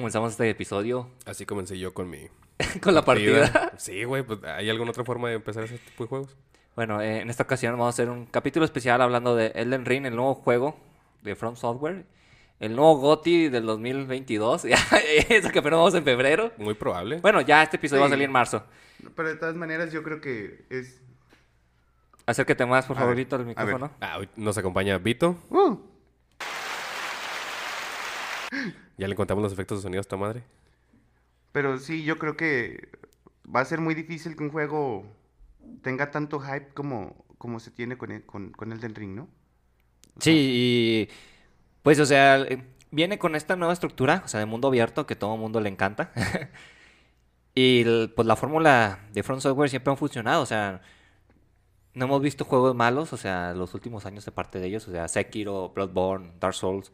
comenzamos este episodio Así comencé yo con mi con la partida. Sí, güey, pues ¿hay alguna otra forma de empezar ese tipo de juegos? Bueno, eh, en esta ocasión vamos a hacer un capítulo especial hablando de Elden Ring, el nuevo juego de From Software. El nuevo GOTY del 2022. Eso que apenas vamos en febrero. Muy probable. Bueno, ya este episodio va a salir en marzo. Pero de todas maneras yo creo que es... Acércate más, por A ver, favorito, al micrófono. Ah, hoy nos acompaña Vito. ¡Uh! Ya le contamos los efectos de sonido a esta madre. Pero sí, yo creo que va a ser muy difícil que un juego tenga tanto hype como, como se tiene con el, con, con Elden Ring, ¿no? Sí, y pues, o sea, eh, viene con esta nueva estructura, o sea, de mundo abierto, que todo el mundo le encanta. y el- pues la fórmula de Front Software siempre ha funcionado, o sea, no hemos visto juegos malos, o sea, los últimos años de parte de ellos, o sea, Sekiro, Bloodborne, Dark Souls.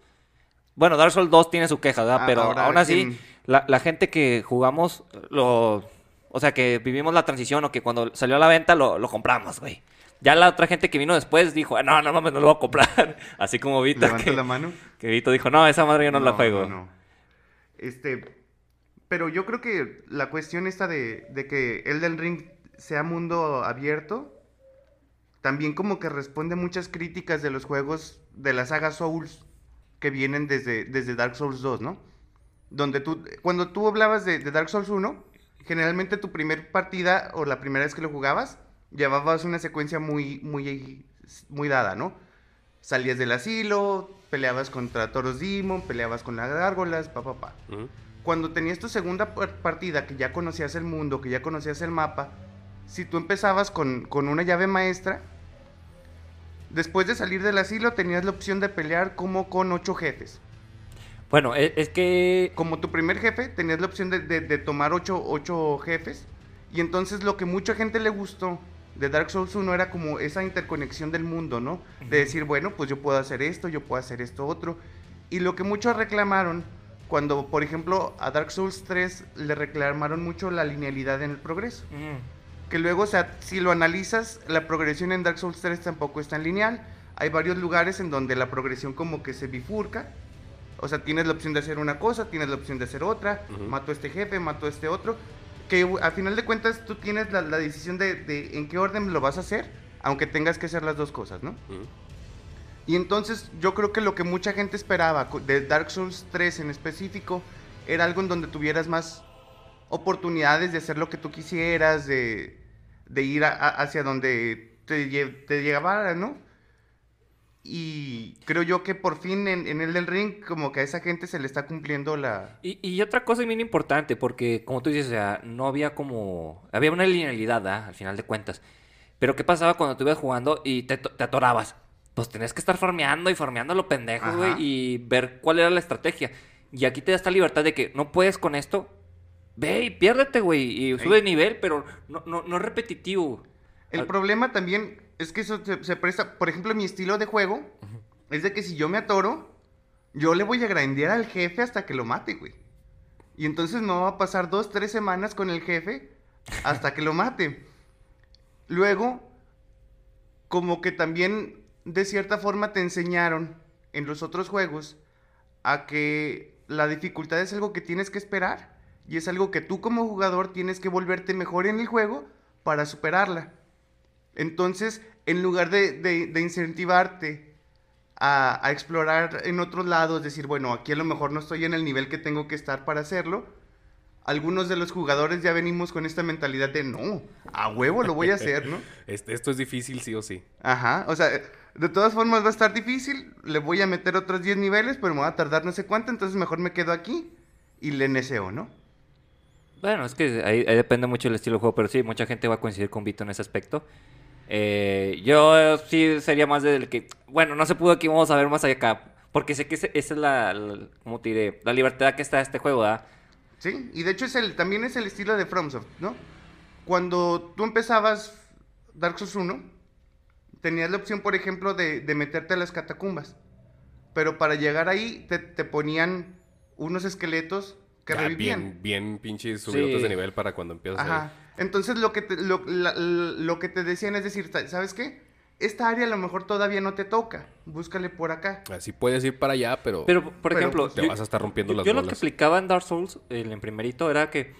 Bueno, Dark Souls 2 tiene su queja, ¿verdad? Ah, Pero ahora, aún así, ¿quién? la, la gente que jugamos, lo, o sea, que vivimos la transición o que cuando salió a la venta lo, lo compramos, güey. Ya la otra gente que vino después dijo, "Ah, no, no mames, no lo voy a comprar. Así como Vito, Levanta que, la mano. que Vito dijo, no, esa madre yo no, la juego. no, no. Este, pero yo creo que la cuestión esta de, de que Elden Ring sea mundo abierto, también como que responde a muchas críticas de los juegos de la saga Souls que vienen desde, desde Dark Souls 2, ¿no? Donde tú, cuando tú hablabas de, de Dark Souls 1, generalmente tu primer partida o la primera vez que lo jugabas, llevabas una secuencia muy, muy, muy dada, ¿no? Salías del asilo, peleabas contra Toros Demon, peleabas con las gárgolas, pa, pa, pa. Cuando tenías tu segunda par- partida, que ya conocías el mundo, que ya conocías el mapa, si tú empezabas con, con una llave maestra, después de salir del asilo tenías la opción de pelear como con ocho jefes. Bueno, e- es, que... Como tu primer jefe, tenías la opción de, de- de tomar ocho, ocho jefes. Y entonces lo que mucha gente le gustó de Dark Souls 1 era como esa interconexión del mundo, ¿no? De decir, bueno, pues yo puedo hacer esto, yo puedo hacer esto otro. Y lo que muchos reclamaron, cuando por ejemplo a Dark Souls 3 le reclamaron mucho la linealidad en el progreso. Mm, Que luego, o sea, si lo analizas, la progresión en Dark Souls 3 tampoco es tan lineal. Hay varios lugares en donde la progresión como que se bifurca. O sea, tienes la opción de hacer una cosa, tienes la opción de hacer otra. Ujú. Mato a este jefe, mato a este otro. Que a final de cuentas tú tienes la, la decisión de, de en qué orden lo vas a hacer, aunque tengas que hacer las dos cosas, ¿no? Y entonces yo creo que lo que mucha gente esperaba de Dark Souls 3 en específico era algo en donde tuvieras más oportunidades de hacer lo que tú quisieras, de, de ir a- a- hacia donde te, te llegara, ¿no? Y creo yo que por fin en, en el del ring como que a esa gente se le está cumpliendo la... Y, y otra cosa bien importante, porque como tú dices, o sea, no había como... Había una linealidad, ¿ah? Al final de cuentas. Pero ¿qué pasaba cuando tú ibas jugando y te, te atorabas? Pues tenías que estar farmeando y farmeando lo pendejo, güey, y ver cuál era la estrategia. Y aquí te da esta libertad de que no puedes con esto, ve y piérdete, güey, y sube de nivel, pero no, no, no es repetitivo. El Al- problema también es que eso se, se presta, por ejemplo, mi estilo de juego es de que si yo me atoro, yo le voy a grandear al jefe hasta que lo mate, güey. Y entonces me va a pasar dos, tres semanas con el jefe hasta que lo mate. Luego, como que también de cierta forma te enseñaron en los otros juegos a que la dificultad es algo que tienes que esperar y es algo que tú como jugador tienes que volverte mejor en el juego para superarla. Entonces, en lugar de, de- de incentivarte a, a explorar en otros lados, decir, bueno, aquí a lo mejor no estoy en el nivel que tengo que estar para hacerlo, algunos de los jugadores ya venimos con esta mentalidad de, no, a huevo lo voy a hacer, ¿no? Este- esto es difícil sí o sí. Ajá, o sea, de todas formas va a estar difícil, le voy a meter otros 10 niveles, pero me va a tardar no sé cuánto, entonces mejor me quedo aquí y le neseo, ¿no? Bueno, es que ahí, depende mucho del estilo de juego, pero sí, mucha gente va a coincidir con Vito en ese aspecto. Eh, yo eh, sí sería más del que, bueno, no se pudo aquí, vamos a ver más allá acá. Porque sé que esa es la, ¿cómo te? La libertad que está este juego, ¿verdad? Sí, y de hecho es el, también es el estilo de FromSoft, ¿no? Cuando tú empezabas Dark Souls 1, tenías la opción, por ejemplo, de, de meterte a las catacumbas. Pero para llegar ahí te ponían unos esqueletos que Ya, revivían. bien, bien pinches subidos Sí. de nivel para cuando empiezas Ajá. Entonces lo que te, lo, la- lo que te decían es decir, ¿sabes qué? Esta área a lo mejor todavía no te toca. Búscale por acá. Así puedes ir para allá, pero, Pero, por Pero, ejemplo, pues, te vas a estar rompiendo yo, las yo lo que explicaba en Dark Souls, el en primerito, era que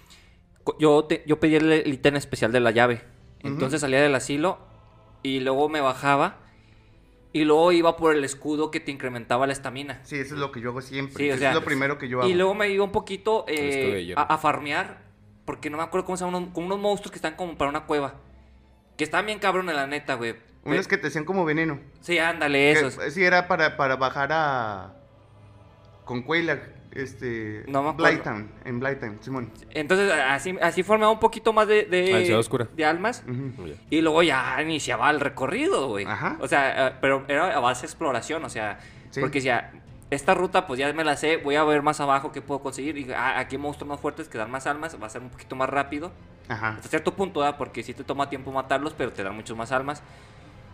yo, te- yo pedí el, el ítem especial de la llave. Entonces salía del asilo y luego me bajaba y luego iba por el escudo que te incrementaba la estamina. Sí, eso es lo que yo hago siempre. Sí, o Eso es lo primero que yo hago. Y luego me iba un poquito eh, a, a farmear, porque no me acuerdo cómo se llaman, unos, como unos monstruos que están como para una cueva. Que están bien cabrones, la neta, güey. Unos que te hacían como veneno. Sí, ándale, Que- esos. sí, era para, para bajar a... Con Quailag, este... No me en Blighttown, Simón. Entonces, así, así formaba un poquito más de, de, Ah, Oscura. de almas. Ya. Y luego ya iniciaba el recorrido, güey. Ajá. O sea, eh, pero era a base de exploración, o sea, Sí. porque decía, esta ruta pues ya me la sé, voy a ver más abajo qué puedo conseguir. Y ah, aquí hay monstruos más fuertes que dan más almas, va a ser un poquito más rápido. Ajá. Hasta cierto punto, ¿verdad? Porque sí te toma tiempo matarlos, pero te dan muchos más almas.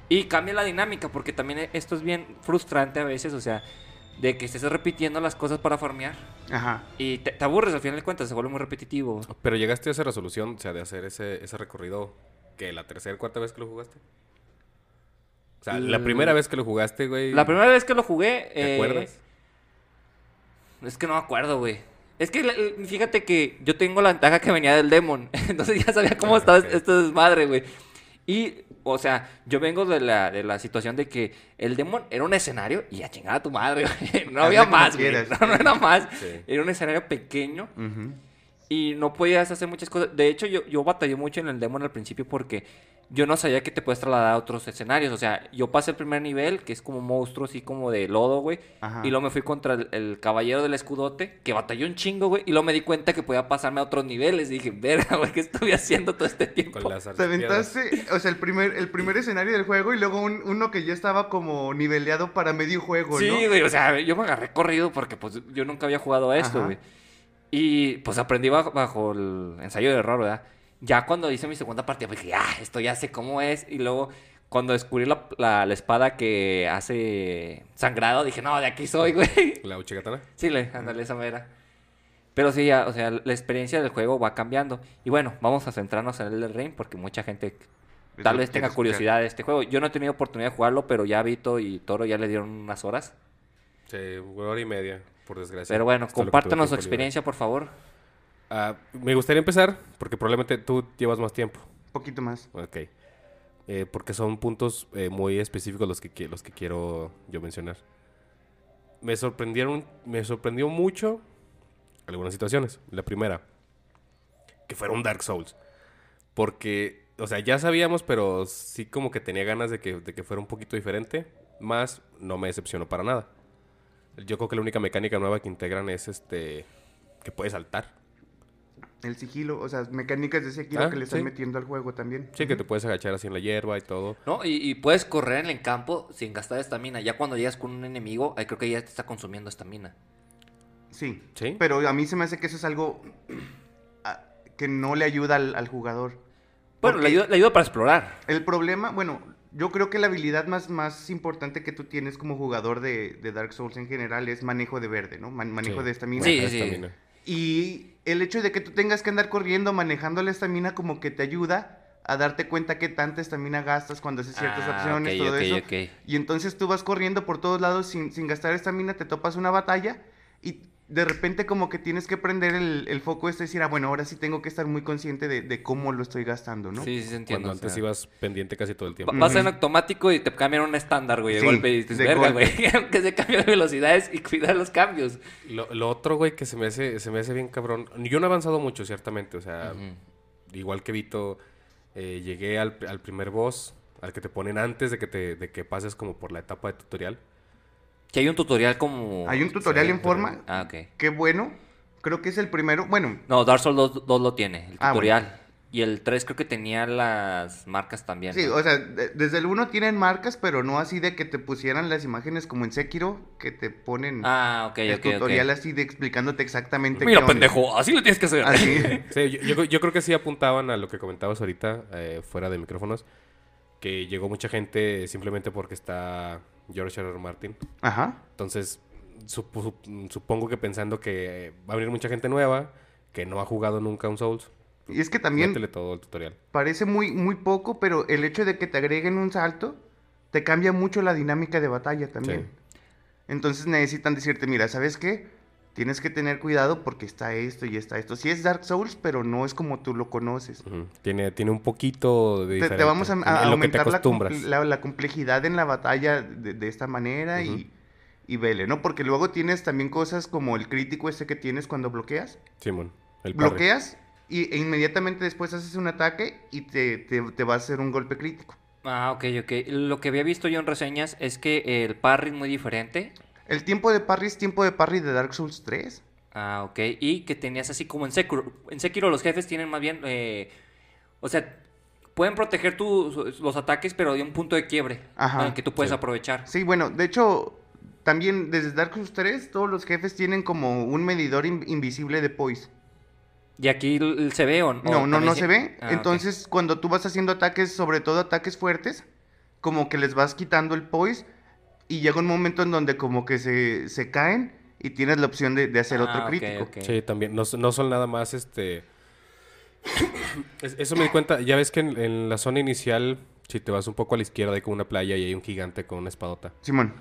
Y cambia la dinámica, porque también esto es bien frustrante a veces, o sea, de que estés repitiendo las cosas para farmear. Ajá. Y te, te aburres al final de cuentas, se vuelve muy repetitivo. Pero llegaste a esa resolución, o sea, de hacer ese, ese recorrido, que la tercera, cuarta vez que lo jugaste. O sea, la primera vez que lo jugaste, güey. La primera vez que lo jugué... ¿Te eh, acuerdas? Es que no me acuerdo, güey. Es que fíjate que yo tengo la ventaja que venía del Demon. Entonces ya sabía cómo Ah, estaba ok. este desmadre, güey. Y, o sea, yo vengo de la, de la situación de que el Demon era un escenario y a chingada a tu madre, güey. No había más, güey. No, no era más. Sí. Era un escenario pequeño y no podías hacer muchas cosas. De hecho, yo, yo batallé mucho en el Demon al principio porque yo no sabía que te puedes trasladar a otros escenarios. O sea, yo pasé el primer nivel, que es como monstruo así como de lodo, güey. Ajá. Y luego me fui contra el, el caballero del escudote, que batalló un chingo, güey. Y luego me di cuenta que podía pasarme a otros niveles. Y dije, verga, güey, ¿qué estuve haciendo todo este tiempo? Con las Te aventaste, o sea, el primer, el primer escenario del juego y luego un- uno que ya estaba como niveleado para medio juego, Sí, ¿no? güey, o sea, yo me agarré corrido porque pues yo nunca había jugado a esto, Ajá. güey. Y pues aprendí bajo, bajo el ensayo de error, ¿verdad? Ya cuando hice mi segunda partida, pues dije, ah, esto ya sé cómo es. Y luego cuando descubrí la, la- la espada que hace sangrado, dije, no, de aquí soy, güey. La Uchigatana. Sí, le, ándale, esa mera. Pero sí, ya, o sea, la experiencia del juego va cambiando. Y bueno, vamos a centrarnos en el del Rain porque mucha gente tal vez tenga curiosidad de este juego. Yo no he tenido oportunidad de jugarlo, pero ya Vito y Toro ya le dieron unas horas. Sí, una hora y media, por desgracia. Pero bueno, compártanos su libre. experiencia, por favor. Ah, me gustaría empezar, porque probablemente tú llevas más tiempo. Un poquito más. Ok. Eh, porque son puntos eh, muy específicos los que, los que quiero yo mencionar. Me sorprendieron, me sorprendió mucho algunas situaciones. La primera, que fuera un Dark Souls. Porque, o sea, ya sabíamos, pero sí como que tenía ganas de que, de que fuera un poquito diferente. Más no me decepcionó para nada. Yo creo que la única mecánica nueva que integran es este que puedes saltar. El sigilo, o sea, mecánicas de sigilo Ah, que le están sí. metiendo al juego también. Sí, que te puedes agachar así en la hierba y todo. ¿No? Y, y puedes correr en el campo sin gastar estamina. Ya cuando llegas con un enemigo, ahí creo que ya te está consumiendo estamina. Sí. Sí. Pero a mí se me hace que eso es algo ah, que no le ayuda al, al jugador. Bueno, le ayuda, le ayuda para explorar. El problema, bueno, yo creo que la habilidad más, más importante que tú tienes como jugador de, de Dark Souls en general es manejo de verde, ¿no? Man- manejo Sí. de estamina. Sí, sí. Y el hecho de que tú tengas que andar corriendo manejando la estamina como que te ayuda a darte cuenta qué tanta estamina gastas cuando haces ciertas Ah, acciones, todo eso. Y entonces tú vas corriendo por todos lados sin, sin gastar estamina, te topas una batalla y de repente como que tienes que prender el, el foco este y decir, ah, bueno, ahora sí tengo que estar muy consciente de, de cómo lo estoy gastando, ¿no? Sí, sí, se entiende. Cuando o antes sea, ibas pendiente casi todo el tiempo. va- Vas en Ujú. automático y te cambian un estándar, güey, de Sí, golpe. Y dices, verga, güey. que se cambian velocidades y cuidar los cambios. Lo, lo otro, güey, que se me hace, se me hace bien cabrón. Yo no he avanzado mucho, ciertamente. O sea, igual que Vito, eh, llegué al, al primer boss, al que te ponen antes de que te, de que pases como por la etapa de tutorial. Que hay un tutorial como... Hay un tutorial Sí, en forma, Ah, ok. qué bueno, Creo que es el primero. Bueno, No, Dark Souls 2, 2 lo tiene, el Ah, tutorial. Y el 3 creo que tenía las marcas también. sí, ¿no? o sea, de- desde el 1 tienen marcas, pero no así de que te pusieran las imágenes como en Sekiro, que te ponen Ah, ok, el ok, ok. tutorial así de explicándote exactamente. Mira, qué onda. pendejo, así lo tienes que hacer. Así. Sí, yo, yo- yo creo que sí apuntaban a lo que comentabas ahorita, eh, fuera de micrófonos, que llegó mucha gente simplemente porque está George R. R. Martin. Ajá. Entonces, supo- sup- supongo que pensando que va a venir mucha gente nueva, que no ha jugado nunca un Souls, Y es que también todo el tutorial. parece muy, muy poco, pero el hecho de que te agreguen un salto te cambia mucho la dinámica de batalla también. Sí. Entonces necesitan decirte, mira, ¿sabes qué? Tienes que tener cuidado porque está esto y está esto. Sí es Dark Souls, pero no es como tú lo conoces. Tiene, tiene un poquito de Te, te vamos a, a aumentar la, complejidad en la batalla de, de esta manera y, y vele, ¿no? Porque luego tienes también cosas como el crítico ese que tienes cuando bloqueas. Simón, el parry. bloqueas y, e inmediatamente después haces un ataque y te, te, te va a hacer un golpe crítico. Ah, ok, ok. Lo que había visto yo en reseñas es que el parry es muy diferente. El tiempo de parry es tiempo de parry de Dark Souls 3. Ah, ok. Y que tenías así como en Sekiro. En Sekiro los jefes tienen más bien... eh, o sea, pueden proteger tus los ataques, pero de un punto de quiebre. Ajá, en el que tú puedes sí. aprovechar. Sí, bueno, de hecho, también desde Dark Souls 3 todos los jefes tienen como un medidor in- invisible de poise. ¿Y aquí se ve o no? No, no, no se ve. Ah. Entonces, cuando tú vas haciendo ataques, sobre todo ataques fuertes, como que les vas quitando el poise y llega un momento en donde como que se, se caen y tienes la opción de, de hacer Ah, otro ok, crítico. Sí, también. No, no son nada más este. Es- Eso me di cuenta. Ya ves que en, en la zona inicial, si te vas un poco a la izquierda, hay como una playa y hay un gigante con una espadota. Simón.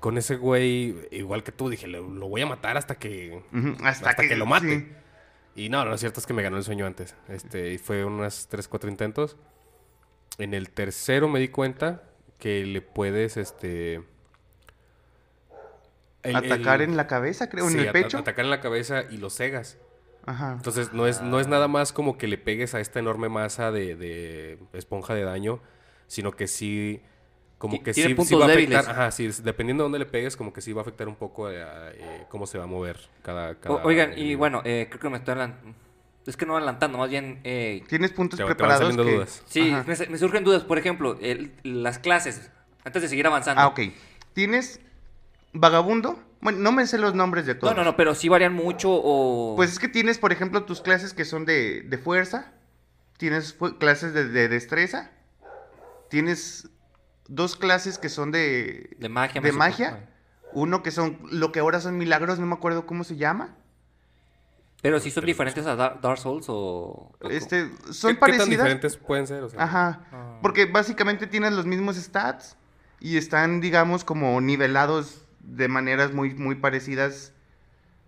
Con ese güey, igual que tú, dije, lo, lo voy a matar hasta que. Hasta, Hasta que lo mate. sí. Y no, lo cierto es que me ganó el sueño antes. Este, y fue unas 3, 4 intentos. En el tercero me di cuenta que le puedes, este... el- Atacar el- en la cabeza, creo, sí, en el ata- pecho. Atacar en la cabeza y lo cegas. Ajá. Entonces no es, no es nada más como que le pegues a esta enorme masa de, de esponja de daño, sino que sí... Como que sí, va a débiles. afectar, ajá, sí, dependiendo de dónde le pegues, como que sí va a afectar un poco a, a, eh, cómo se va a mover cada... cada O- oigan, y bueno, eh, creo que me estoy adelantando. Es que no adelantando, más bien... eh, Tienes puntos Te- te van preparados saliendo que... dudas. sí, me, me surgen dudas. Por ejemplo, el- las clases. Antes de seguir avanzando. Ah, ok. Tienes vagabundo. Bueno, no me sé los nombres de todos. No, no, no, pero sí varían mucho o... Pues es que tienes, por ejemplo, tus clases que son de, de fuerza. Tienes fu- clases de, de destreza. Tienes dos clases que son de, De magia. de magia. supongo. Uno que son lo que ahora son milagros, no me acuerdo cómo se llama. Pero sí son diferentes a Dar- Dark Souls o... Este, ¿Qué- son ¿Qué, tan parecidas. diferentes pueden ser? O sea, Ajá. Ah. Porque básicamente tienes los mismos stats y están, digamos, como nivelados de maneras muy, muy parecidas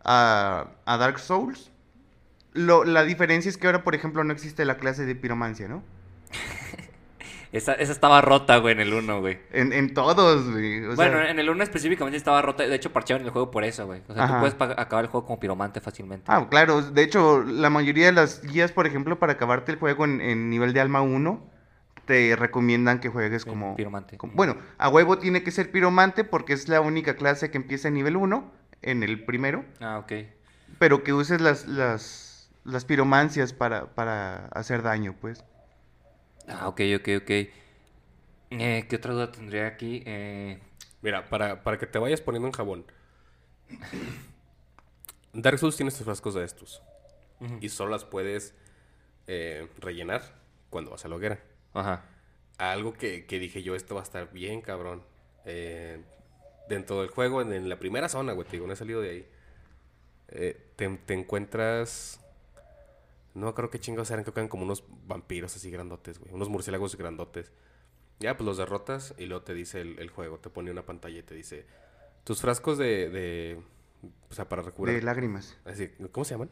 a, a Dark Souls. Lo, la diferencia es que ahora, por ejemplo, no existe la clase de piromancia, ¿no? Esa, esa estaba rota, güey, en el 1, güey. En, en todos, güey. o bueno, sea, en el 1 específicamente estaba rota. De hecho, parchearon el juego por eso, güey. O sea, Ajá. tú puedes acabar el juego como piromante fácilmente. Ah, claro. De hecho, la mayoría de las guías, por ejemplo, para acabarte el juego en, en nivel de alma 1, te recomiendan que juegues como... piromante. como- bueno, a huevo tiene que ser piromante porque es la única clase que empieza en nivel 1, en el primero. Ah, ok. Pero que uses las, las, las piromancias para, para hacer daño, pues. Ah, ok, ok, ok. Eh, ¿Qué otra duda tendría aquí? Eh, Mira, para, para que te vayas poniendo en jabón. Dark Souls tiene estos frascos de estos. Y solo las puedes eh, rellenar cuando vas a la hoguera. Ajá. Algo que, que dije yo, esto va a estar bien, cabrón. Eh, dentro del juego, en, en la primera zona, güey, te digo, no he salido de ahí. Eh, te, te encuentras... No creo que chingados eran, creo que eran como unos vampiros así grandotes, güey. Unos murciélagos grandotes. Ya, pues los derrotas y luego te dice el, el juego, te pone una pantalla y te dice... Tus frascos de... de o sea, para recuperar... De lágrimas. así, ¿Cómo se llaman?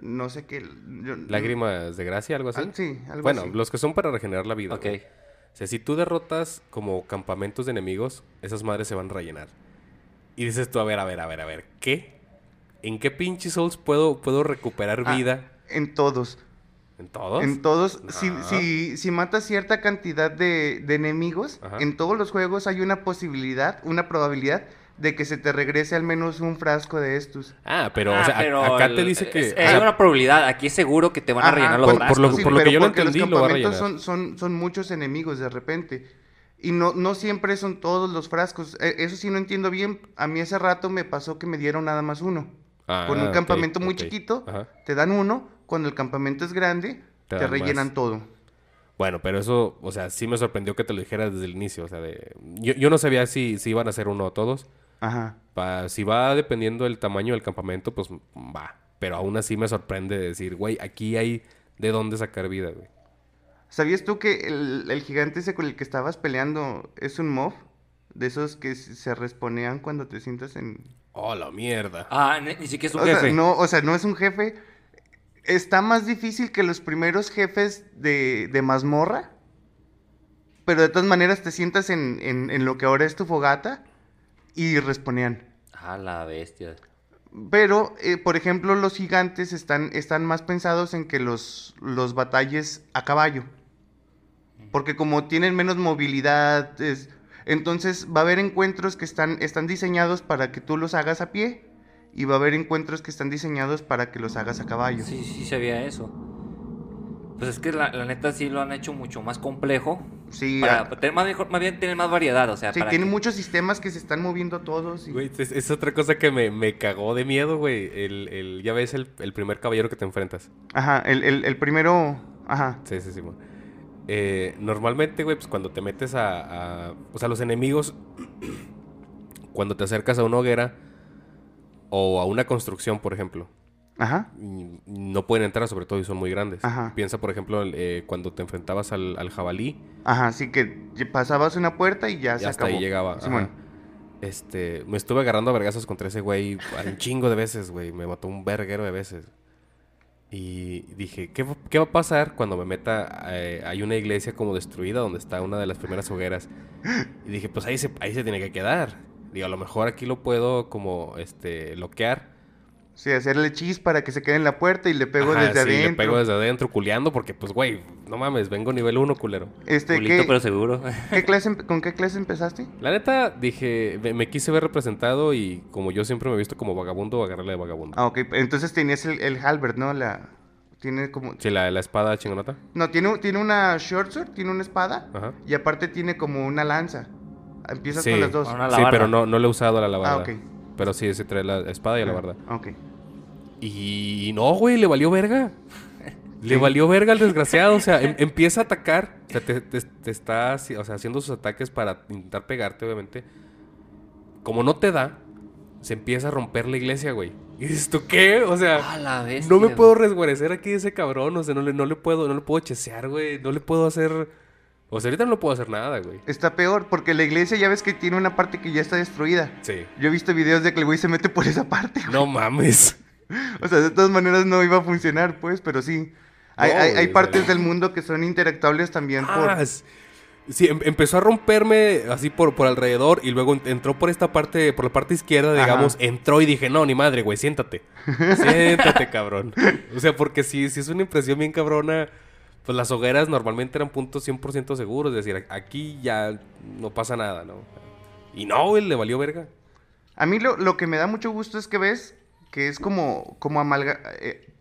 No sé qué. yo- Lágrimas de gracia, algo así. Ah, sí, algo bueno, así. los que son para regenerar la vida. Ok. güey. O sea, si tú derrotas como campamentos de enemigos, esas madres se van a rellenar. Y dices tú, a ver, a ver, a ver, a ver, ¿qué? ¿En qué pinche Souls puedo, puedo recuperar Ah, vida? En todos. ¿En todos? En todos. Si, si, si matas cierta cantidad de, de enemigos, Ajá. en todos los juegos hay una posibilidad, una probabilidad de que se te regrese al menos un frasco de estos. Ah, pero, Ah, o sea, a- pero acá te dice que... es- o Hay sea, una probabilidad. Aquí es seguro que te van a Ajá, rellenar los por- por frascos. lo- Sí, por lo que pero yo lo porque entendí, los lo va a campamentos rellenar. son, son, son muchos enemigos de repente. Y no, no siempre son todos los frascos. Eh, Eso sí no entiendo bien. A mí hace rato me pasó que me dieron nada más uno. ah, Con un campamento muy chiquito, Ajá. te dan uno. Cuando el campamento es grande, Te rellenan más. todo. Bueno, pero eso, o sea, sí me sorprendió que te lo dijeras desde el inicio. O sea, de... yo, yo no sabía si, si iban a ser uno o todos. Ajá. Pa- si va dependiendo del tamaño del campamento, pues va. Pero aún así me sorprende decir, güey, aquí hay de dónde sacar vida, güey. ¿Sabías tú que el, el gigante ese con el que estabas peleando es un mob? De esos que se responean cuando te sientas en... Oh, la mierda. Ah, ni, ni siquiera es un O sea, jefe. no, o sea, no es un jefe. Está más difícil que los primeros jefes de, de mazmorra. Pero de todas maneras te sientas en, en- en lo que ahora es tu fogata y responean. Ah, la bestia. Pero, eh, por ejemplo, los gigantes están, están más pensados en que los, los batalles a caballo. Porque como tienen menos movilidad, es- entonces va a haber encuentros que están, están diseñados para que tú los hagas a pie. Y va a haber encuentros que están diseñados para que los hagas a caballo. Sí, sí sabía eso. Pues es que la, la neta sí lo han hecho mucho más complejo. Sí, Para ah, tener más, mejor- más bien tener más variedad, o sea, sí, para tienen que- muchos sistemas que se están moviendo todos. y- Güey, es, es otra cosa que me, me cagó de miedo, güey. El, el- ya ves el, el primer caballero que te enfrentas. Ajá, el, el- el primero... Ajá, Sí, sí, sí. mo. Eh, normalmente, güey, pues cuando te metes a, a- O sea, los enemigos... cuando te acercas a una hoguera o a una construcción, por ejemplo, ajá. no pueden entrar, sobre todo, y son muy grandes. Ajá. Piensa, por ejemplo, eh, cuando te enfrentabas al, al jabalí, Ajá, así que pasabas una puerta y ya y se hasta acabó. ahí llegaba. Este, me estuve agarrando a vergazos contra ese güey un chingo de veces, güey. Me mató un verguero de veces. Y dije, ¿qué, va- qué va a pasar cuando me meta? eh, hay una iglesia como destruida donde está una de las primeras hogueras. Y dije, pues ahí se, ahí se tiene que quedar. Digo, a lo mejor aquí lo puedo como, este, bloquear. Sí, hacerle chis para que se quede en la puerta y le pego Ajá, desde sí, adentro. le pego desde adentro culeando porque, pues, güey, no mames, vengo nivel 1, culero. Este, Culito, ¿qué- pero seguro. qué clase, empe- ¿Con qué clase empezaste? La neta, dije, me, me quise ver representado y como yo siempre me he visto como vagabundo, agarrarle de vagabundo. Ah, ok. Entonces tenías el, el halberd, ¿no? La... Tiene como... Sí, la, la espada chingonota. No, tiene, tiene una short sword, tiene una espada. Ajá. Y aparte tiene como una lanza. Empiezas Sí. con las dos. Sí, pero no, no le he usado la alabarda. Ah, ok. Pero sí, sí trae la espada y la alabarda. Ok. Y no, güey, le valió verga. Le Sí. valió verga al desgraciado. O sea, em- empieza a atacar. O sea, te, te- te está o sea, haciendo sus ataques para intentar pegarte, obviamente. Como no te da, se empieza a romper la iglesia, güey. Y dices, ¿tú qué? O sea, Ah, la bestia. no me güey. puedo resguarecer aquí de ese cabrón. O sea, no le, no le puedo, no le puedo chesear, güey. No le puedo hacer. O sea, ahorita no puedo hacer nada, güey. Está peor, porque la iglesia ya ves que tiene una parte que ya está destruida. Sí. Yo he visto videos de que el güey se mete por esa parte. No mames. O sea, de todas maneras no iba a funcionar, pues, pero sí. Hay, No, hay- güey, hay o partes del mundo que son interactuables también por... Ah, s- sí, em- empezó a romperme así por, por alrededor y luego en- entró por esta parte, por la parte izquierda, Ajá. digamos, entró y dije, no, ni madre, güey, siéntate. Siéntate, cabrón. O sea, porque si, si es una impresión bien cabrona, pues las hogueras normalmente eran puntos 100% seguros, es decir, aquí ya no pasa nada, ¿no? Y no, güey, le valió verga. A mí lo, lo que me da mucho gusto es que ves que es como, como amalga... eh,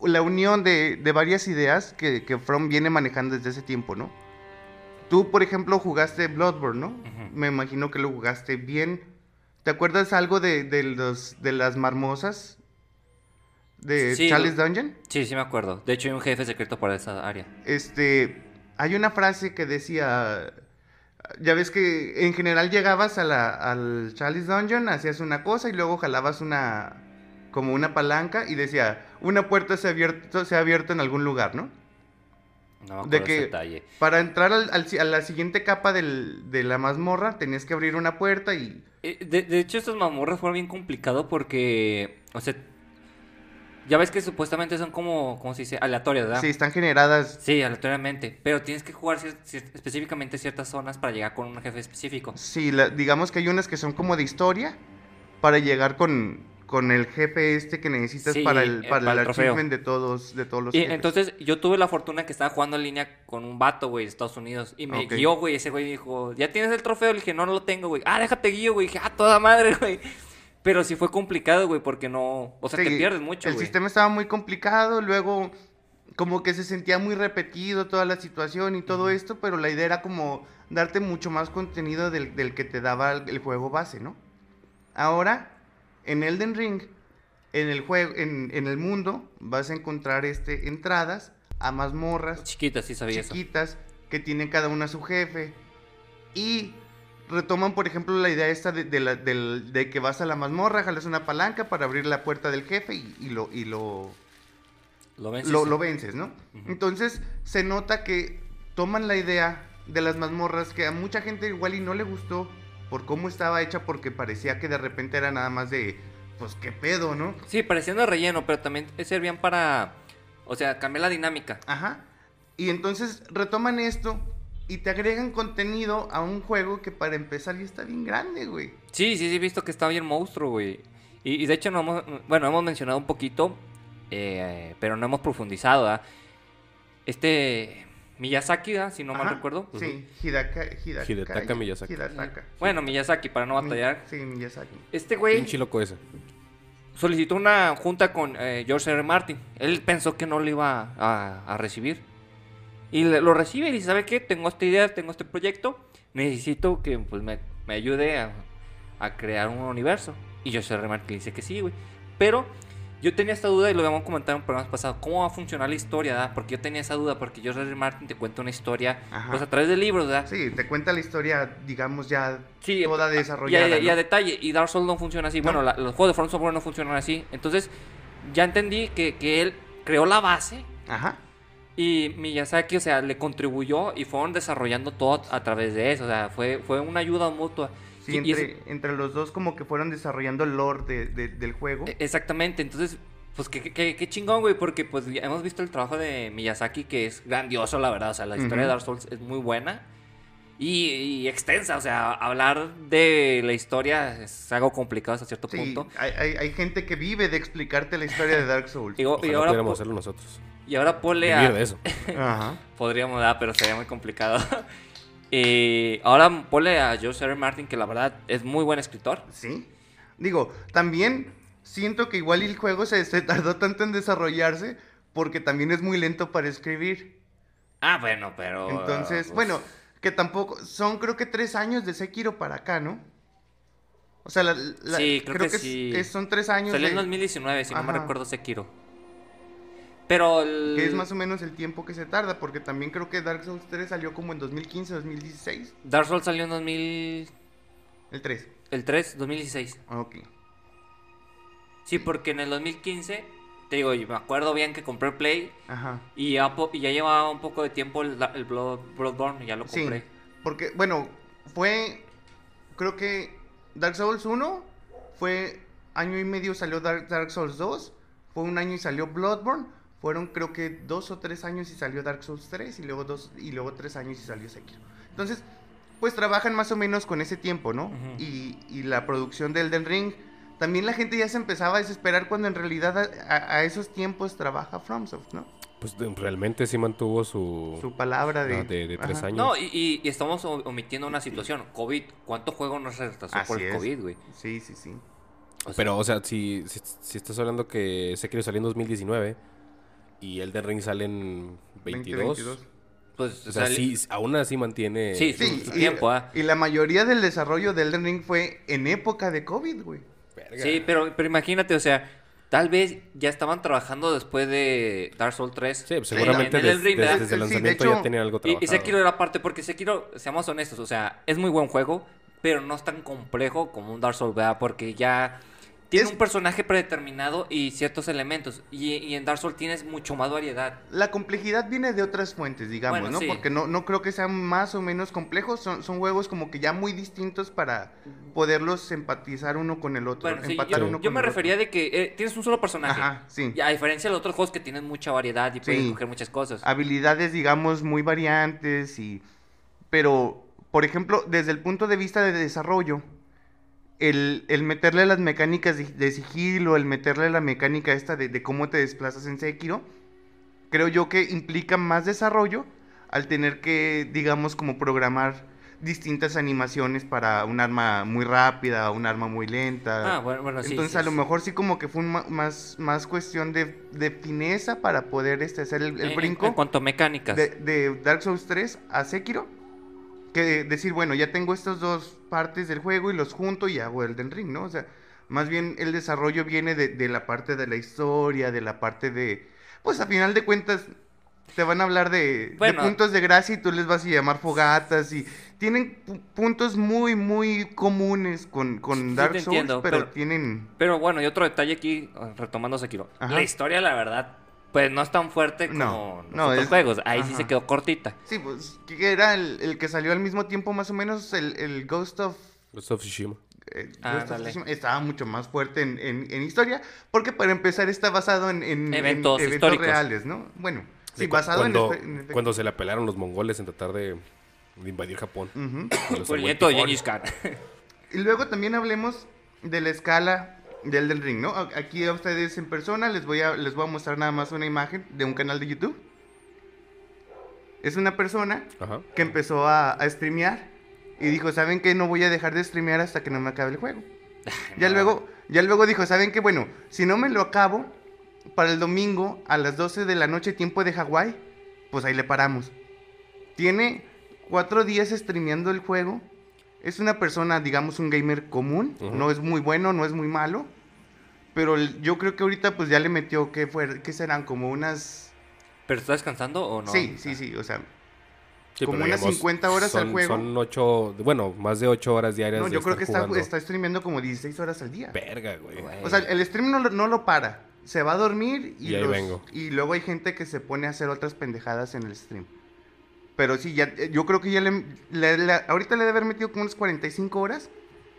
la unión de, de varias ideas que, que From viene manejando desde ese tiempo, ¿no? Tú, por ejemplo, jugaste Bloodborne, ¿no? Me imagino que lo jugaste bien. ¿Te acuerdas algo de, de los, de las marmosas? De Sí, Charles Dungeon. Sí, sí me acuerdo. De hecho, hay un jefe secreto para esa área. Este, hay una frase que decía, ya ves que en general llegabas a la, al Charles Dungeon, hacías una cosa y luego jalabas una, como una palanca y decía, una puerta se ha abierto, se ha abierto en algún lugar, ¿no? No me De que- ese detalle. Para entrar al- a la siguiente capa del- de la mazmorra tenías que abrir una puerta y... Eh, De, de hecho, estos mazmorras fueron bien complicado porque, o sea, ya ves que supuestamente son como, ¿cómo se dice? Aleatorias, ¿verdad? Sí, están generadas. Sí, aleatoriamente. Pero tienes que jugar cier- cier- específicamente ciertas zonas para llegar con un jefe específico. Sí, la- digamos que hay unas que son como de historia para llegar con, con el jefe este que necesitas Sí, para el, eh, para para el achievement de todos, de todos los Y jefes. entonces yo tuve la fortuna que estaba jugando en línea con un vato, güey, de Estados Unidos. Y me guió, güey. Ese güey dijo, ¿ya tienes el trofeo? Le dije, no, no lo tengo, güey. Ah, déjate guío, güey. Dije, ah, toda madre, güey. Pero sí fue complicado, güey, porque no. O sea, Sí, te pierdes mucho, El güey. sistema estaba muy complicado, luego como que se sentía muy repetido toda la situación y todo esto, pero la idea era como darte mucho más contenido del, del que te daba el, el juego base, ¿no? Ahora, en Elden Ring, en el juego, en, en el mundo, vas a encontrar este, entradas a mazmorras Chiquita, sí sabía eso. chiquitas que tienen cada una su jefe y retoman por ejemplo la idea esta de, de la- de que vas a la mazmorra, jalas una palanca para abrir la puerta del jefe y, y lo, y lo, Lo ven, lo, lo vences, ¿no? Entonces se nota que toman la idea de las mazmorras que a mucha gente igual y no le gustó por cómo estaba hecha porque parecía que de repente era nada más de pues qué pedo, ¿no? Sí, parecían de relleno, pero también servían para. O sea, cambiar la dinámica. Ajá. Y entonces retoman esto y te agregan contenido a un juego que para empezar ya está bien grande, güey. Sí, sí, sí, he visto que está bien monstruo, güey. Y, y de hecho, no hemos, bueno, hemos mencionado un poquito, eh, pero no hemos profundizado, ¿verdad? Este Miyazaki, ¿verdad? si no mal recuerdo. Sí, Hidaka, Hidaka, Hidetaka Miyazaki. Hidetaka. Bueno, Miyazaki, para no batallar. Sí, Miyazaki. Este güey Pinche loco ese. solicitó una junta con eh, George R. R. Martin. Él pensó que no lo iba a, a recibir. Y lo recibe y dice, ¿sabe qué? Tengo esta idea, tengo este proyecto. Necesito que pues, me, me ayude a, a crear un universo. Y George R. Martin dice que sí, güey. Pero yo tenía esta duda y lo habíamos comentado en programas pasados. ¿Cómo va a funcionar la historia, verdad? Porque yo tenía esa duda. Porque George R. R. Martin te cuenta una historia Ajá. pues, a través de libros, ¿verdad? Sí, te cuenta la historia, digamos, ya Sí, toda desarrollada. Y a, y a ¿no? detalle. Y Dark Souls no funciona así. No. Bueno, la- los juegos de From Software no funcionan así. Entonces, ya entendí que, que él creó la base. Ajá. Y Miyazaki, o sea, le contribuyó y fueron desarrollando todo a través de eso. O sea, fue, fue una ayuda mutua. Sí, Y- y es- entre, entre los dos como que fueron desarrollando el lore de- de- del juego. e- exactamente. Entonces, pues qué, qué- qué chingón, güey. Porque pues ya hemos visto el trabajo de Miyazaki que es grandioso, la verdad. O sea, la historia de Dark Souls es muy buena. Y, y extensa, o sea, hablar de la historia es algo complicado hasta cierto Sí, punto. hay, hay- hay gente que vive de explicarte la historia de Dark Souls. Y, ahora, pudiéramos po- hacerlo nosotros. Y ahora ponle Vivir a... de eso. Ajá. Podríamos dar, pero sería muy complicado. y ahora ponle a George R. R. Martin, que la verdad es muy buen escritor. Sí. Digo, también siento que igual el juego se, se tardó tanto en desarrollarse porque también es muy lento para escribir. Ah, bueno, pero... Entonces, pues, bueno, que tampoco, son creo que tres años de Sekiro para acá, ¿no? O sea, la, la- Sí, creo que es- sí. es- son tres años Salió de- en 2019, si no me recuerdo Sekiro. Pero el... que es más o menos el tiempo que se tarda, porque también creo que Dark Souls 3 salió como en 2015, 2016, Dark Souls salió en 2000... el 3. El 3, 2016. Ok. Sí, porque en el 2015, te digo, yo me acuerdo bien que compré Play Ajá. y ya, y ya llevaba un poco de tiempo el, el Blood, Bloodborne, ya lo Sí, compré. porque, bueno, fue, creo que Dark Souls 1 fue año y medio salió Dark, Dark Souls 2, fue un año y salió Bloodborne, fueron creo que dos o tres años y salió Dark Souls 3 y luego dos y luego tres años y salió Sekiro. Entonces, pues trabajan más o menos con ese tiempo, ¿no? Y, y la producción de Elden Ring, también la gente ya se empezaba a desesperar cuando en realidad a, a- a esos tiempos trabaja FromSoft, ¿no? Pues realmente sí mantuvo su... Su palabra de... De- de tres años. No, y, y- y estamos omitiendo una situación. COVID, ¿cuánto juego nos retrasó por el es. COVID, güey? Sí, sí, sí. O sea, Pero, o sea, si, si, si estás hablando que Sekiro salió en 2019 y Elden Ring sale en 22, 2022. pues, o sea, sale- sí, aún así mantiene... Sí, su- Sí, su y, tiempo, ¿ah? y la mayoría del desarrollo de Elden Ring fue en época de COVID, güey. Verga. Sí, pero, pero imagínate, o sea, tal vez ya estaban trabajando después de Dark Souls 3. Sí, pues seguramente en el des- Ring, des- ¿verdad? desde el Sí, de lanzamiento hecho, ya tenían algo Y, trabajado. y Sekiro era parte, porque Sekiro, seamos honestos, o sea, es muy buen juego, pero no es tan complejo como un Dark Souls, ¿verdad? Porque ya tiene Es- un personaje predeterminado y ciertos elementos. Y, y en Dark Souls tienes mucho más variedad. La complejidad viene de otras fuentes, digamos, Bueno, ¿no? sí. Porque no, no creo que sean más o menos complejos, son, son juegos como que ya muy distintos para poderlos empatizar uno con el otro. Bueno, sí, empatar yo, uno yo con me el refería otro. de que eh, tienes un solo personaje. Ajá, sí. Y a diferencia de los otros juegos que tienen mucha variedad y puedes escoger muchas cosas. Habilidades, digamos, muy variantes y... Pero, por ejemplo, desde el punto de vista de desarrollo, el, el meterle las mecánicas de, de sigilo, el meterle la mecánica esta de, de cómo te desplazas en Sekiro, creo yo que implica más desarrollo al tener que, digamos, como programar distintas animaciones para un arma muy rápida, un arma muy lenta. Ah, bueno, bueno, sí. Entonces sí, a lo mejor sí como que fue un ma- más, más cuestión de, de fineza para poder este, hacer el, el brinco En cuanto a mecánicas. de, de Dark Souls 3 a Sekiro. Que decir, bueno, ya tengo estas dos partes del juego y los junto y hago Elden Ring, ¿no? O sea, más bien el desarrollo viene de, de la parte de la historia, de la parte de... Pues a final de cuentas te van a hablar de, puntos de gracia y tú les vas a llamar fogatas y tienen pu- puntos muy, muy comunes con, con Dark Souls, entiendo, pero, pero- tienen... Pero bueno, y otro detalle aquí, retomando Sekiro. Ajá. La historia, la verdad, pues no es tan fuerte como No, los no, otros es- juegos. Ahí sí se quedó cortita. Sí, pues que era el, el que salió al mismo tiempo más o menos, el, el Ghost of Ghost of Tsushima. eh, Ah, Ghost of dale. Tsushima estaba mucho más fuerte en, en- en historia, porque para empezar está basado en, en- en Eventos eventos históricos. reales, ¿no? Bueno, sí, basado cuando, en... cuando se le apelaron los mongoles en tratar de, de invadir Japón. Por el nieto de. Gengis Khan. Y luego también hablemos de la escala del del ring, ¿no? Aquí a ustedes en persona les voy a, les voy a mostrar nada más una imagen de un canal de YouTube. Es una persona Ajá. que empezó a, a streamear y dijo, ¿saben qué? No voy a dejar de streamear hasta que no me acabe el juego. Ya luego, ya luego dijo, ¿saben qué? Bueno, si no me lo acabo para el domingo a las 12 de la noche, tiempo de Hawái, pues ahí le paramos. Tiene cuatro días streameando el juego. Es una persona, digamos, un gamer común. No es muy bueno, no es muy malo. Pero yo creo que ahorita pues ya le metió, ¿qué, fue, qué serán? Como unas... ¿Pero está descansando o no? Sí, sí, sí, o sea... Sí, Como unas 50 horas al juego. Son ocho, bueno, más de ocho horas diarias. No, de yo creo que está, está streameando como 16 horas al día. Verga, güey. O sea, el stream no, lo- no lo para. Se va a dormir y, Y ahí los- vengo. y luego hay gente que se pone a hacer otras pendejadas en el stream. Pero sí, ya, eh, yo creo que ya le, le- le- ahorita le debe haber metido como unas 45 horas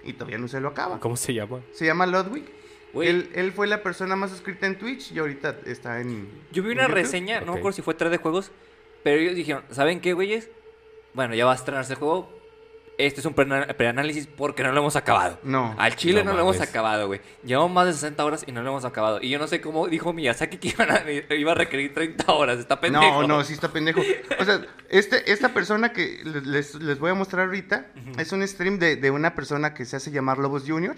y todavía no se lo acaba. ¿Cómo se llama? Se llama Ludwig. Güey, Él, él fue la persona más suscrita en Twitch y ahorita está en. yo vi una reseña, no me acuerdo si fue 3 de juegos, pero ellos dijeron, ¿saben qué, güeyes? Bueno, ya va a estrenarse el juego. Este es un pre- preanálisis porque no lo hemos acabado. No. Al chile no, No lo hemos acabado, güey. Llevamos más de 60 horas y no lo hemos acabado. Y yo no sé cómo dijo Miyazaki que iban a- iba a requerir 30 horas. Está pendejo. No, no, sí está pendejo. O sea, este, esta persona que le- les, les voy a mostrar ahorita es un stream de, de una persona que se hace llamar Lobos Junior.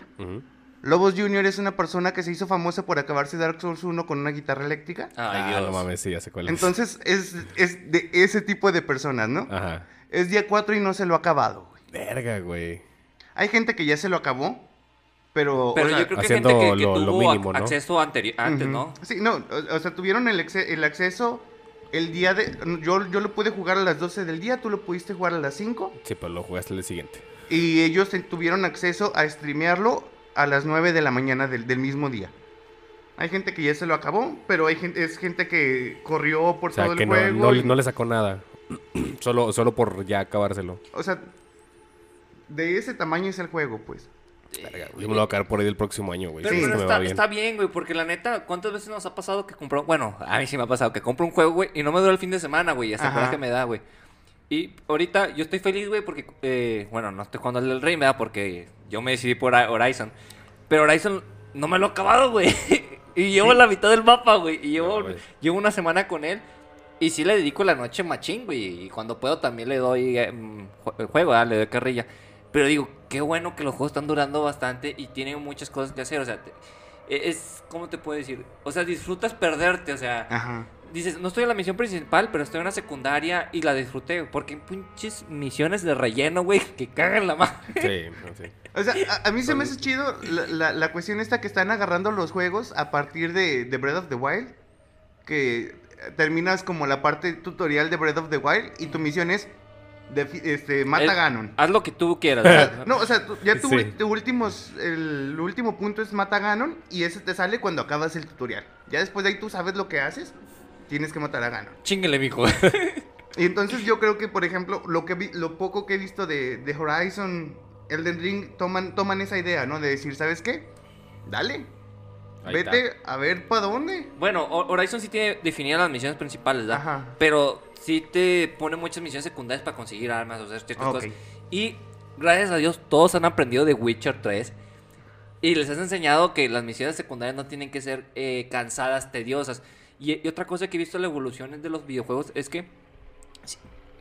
Lobos Junior es una persona que se hizo famosa por acabarse Dark Souls 1 con una guitarra eléctrica. Ay, ah, Dios. no mames, sí, ya sé cuál es. Entonces es, es de ese tipo de personas, ¿no? Ajá. Es día 4 y no se lo ha acabado. Verga, güey. Hay gente que ya se lo acabó, pero... Pero o sea, yo creo que haciendo gente que, que lo- lo tuvo mínimo, ¿no? acceso antes. ¿no? Sí, no, o, o sea, tuvieron el, acce- el acceso el día de... Yo, yo lo pude jugar a las 12 del día, tú lo pudiste jugar a las 5. Sí, pero lo jugaste el día siguiente. Y ellos tuvieron acceso a streamearlo a las 9 de la mañana del, del mismo día. Hay gente que ya se lo acabó, pero hay gente, es gente que corrió por O sea, todo que el no, juego. no, y- no le sacó nada. solo, solo por ya acabárselo. O sea, de ese tamaño es el juego, pues. Verga. Yo me lo voy a quedar por ahí el próximo año, güey. Pero, es pero me va está, bien. está bien, güey, porque la neta, ¿cuántas veces nos ha pasado que compró? Bueno, a mí sí me ha pasado que compro un juego, güey, y no me dura el fin de semana, güey, y hasta coraje me da, güey. Y ahorita yo estoy feliz, güey, porque, eh, bueno, no estoy jugando al del Rey, ¿verdad? Porque yo me decidí por Horizon. Pero Horizon no me lo he acabado, güey. y llevo la mitad del mapa, güey. Y llevo, No, llevo una semana con él. Y sí le dedico la noche machín, güey. Y cuando puedo también le doy eh, mm, juego, ¿verdad? le doy carrilla. Pero digo, qué bueno que los juegos están durando bastante y tienen muchas cosas que hacer. O sea, te- e, es, ¿cómo te puedo decir? O sea, disfrutas perderte. O sea, Ajá. dices, no estoy en la misión principal, pero estoy en una secundaria y la disfruté. Porque hay pinches misiones de relleno, güey, que cagan la madre. Sí, no, sí. O sea, a, a mí se me hace chido la, la- la cuestión esta que están agarrando los juegos a partir de, de Breath of the Wild. Que terminas como la parte tutorial de Breath of the Wild y tu misión es este, mata a Eh, Ganon. Haz lo que tú quieras. No, o sea, tú- ya tu, Sí. tu últimos, el último punto es mata a Ganon y ese te sale cuando acabas el tutorial. Ya después de ahí tú sabes lo que haces, tienes que matar a Ganon. Chinguele, mijo. Y entonces yo creo que, por ejemplo, lo que vi- lo poco que he visto de, de Horizon, Elden Ring, toman, toman esa idea, ¿no? De decir, ¿sabes qué? Dale, Ahí vete está. a ver para dónde. Bueno, Ho- Horizon sí tiene definidas las misiones principales, ¿verdad? Ajá. Pero sí te pone muchas misiones secundarias para conseguir armas o hacer ciertas Ok. cosas. Y gracias a Dios todos han aprendido de Witcher 3. Y les has enseñado que las misiones secundarias no tienen que ser eh, cansadas, tediosas. Y, y otra cosa que he visto en la evolución de los videojuegos es que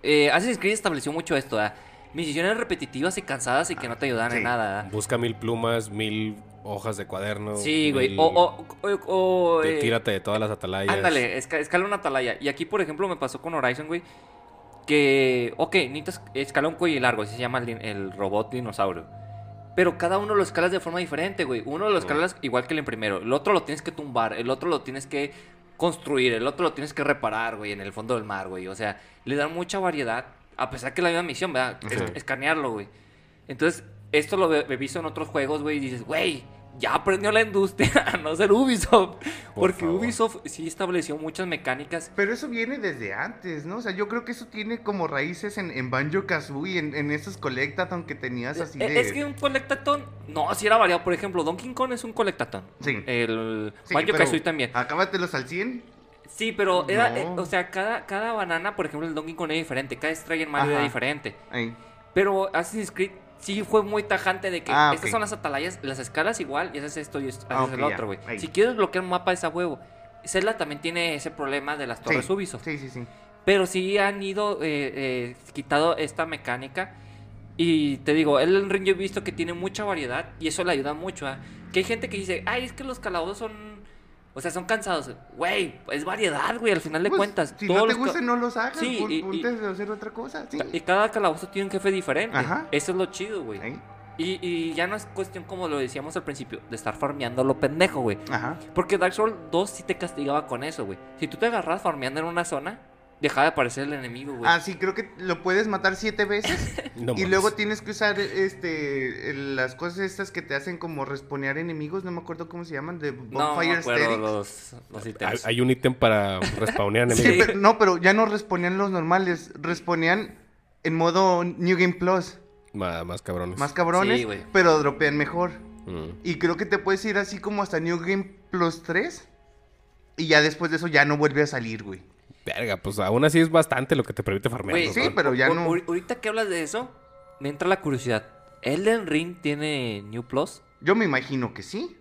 eh, Assassin's Creed estableció mucho esto, ¿verdad? Misiones repetitivas y cansadas y que no te ayudan Sí. en nada. Busca mil plumas, mil hojas de cuaderno. Sí, güey. mil- O, o, o- o, eh, tírate de todas las atalayas. Ándale, esca- escala una atalaya. Y aquí, por ejemplo, me pasó con Horizon, güey. Que, ok, necesitas escala un cuello largo, así se llama el, el robot dinosaurio. Pero cada uno lo escalas de forma diferente, güey. Uno lo escalas igual que el primero. El otro lo tienes que tumbar. El otro lo tienes que construir. El otro lo tienes que reparar, güey, en el fondo del mar, güey. O sea, le dan mucha variedad. A pesar que es la misma misión, ¿verdad? Es- Sí. escanearlo, güey. Entonces, esto lo he visto en otros juegos, güey. Y dices, güey, ya aprendió la industria a no ser Ubisoft. porque favor. Ubisoft sí estableció muchas mecánicas. Pero eso viene desde antes, ¿no? O sea, yo creo que eso tiene como raíces en, en Banjo Kazooie, en, en esos Collectathon que tenías así Eh, de. Es que un colectatón, no, si era variado. Por ejemplo, Donkey Kong es un colectatón. Sí. El Sí, Banjo Kazooie también. Acábatelos al 100. Sí, pero era, No. eh, o sea, cada, cada banana, por ejemplo, el Donkey Kong era diferente. Cada estrella en Mario era diferente. Pero Assassin's Creed sí fue muy tajante de que Ah, estas son las atalayas, las escalas igual y haces esto y Ah, haces el otro, güey. Si quieres bloquear un mapa, es a huevo. Zelda también tiene ese problema de las torres sí. Ubisoft. Sí, sí, sí. Pero sí han ido eh, eh, quitado esta mecánica. Y te digo, el Ring yo he visto que tiene mucha variedad y eso le ayuda mucho. ¿ah? Que hay gente que dice, ay, es que los calabozos son. O sea, son cansados. Güey, es variedad, güey, al final de Pues, cuentas. Si todos no te gustan, no los hagas. Sí, y- a hacer otra cosa. Sí. Y cada calabozo tiene un jefe diferente. Ajá. Eso es lo chido, güey. Y, y ya no es cuestión, como lo decíamos al principio, de estar farmeando lo pendejo, güey. Ajá. Porque Dark Souls 2 sí te castigaba con eso, güey. Si tú te agarras farmeando en una zona, dejaba de aparecer el enemigo, güey. Ah, sí, creo que lo puedes matar siete veces. No y luego tienes que usar este las cosas estas que te hacen como responear enemigos, no me acuerdo cómo se llaman, de no Bonfire Aesthetics. los, los Hay, ítems. hay un ítem para respawnear Sí, enemigos. pero- no, pero ya no responían los normales, responían en modo New Game Plus, Más, más cabrones. más cabrones, Sí, güey. pero dropean mejor. Mm. Y creo que te puedes ir así como hasta New Game Plus 3 y ya después de eso ya no vuelve a salir, güey. Verga, pues aún así es bastante lo que te permite farmear. Sí, pero ya o- no- ahor- Ahorita que hablas de eso, me entra la curiosidad. ¿Elden Ring tiene New Plus? Yo me imagino que sí.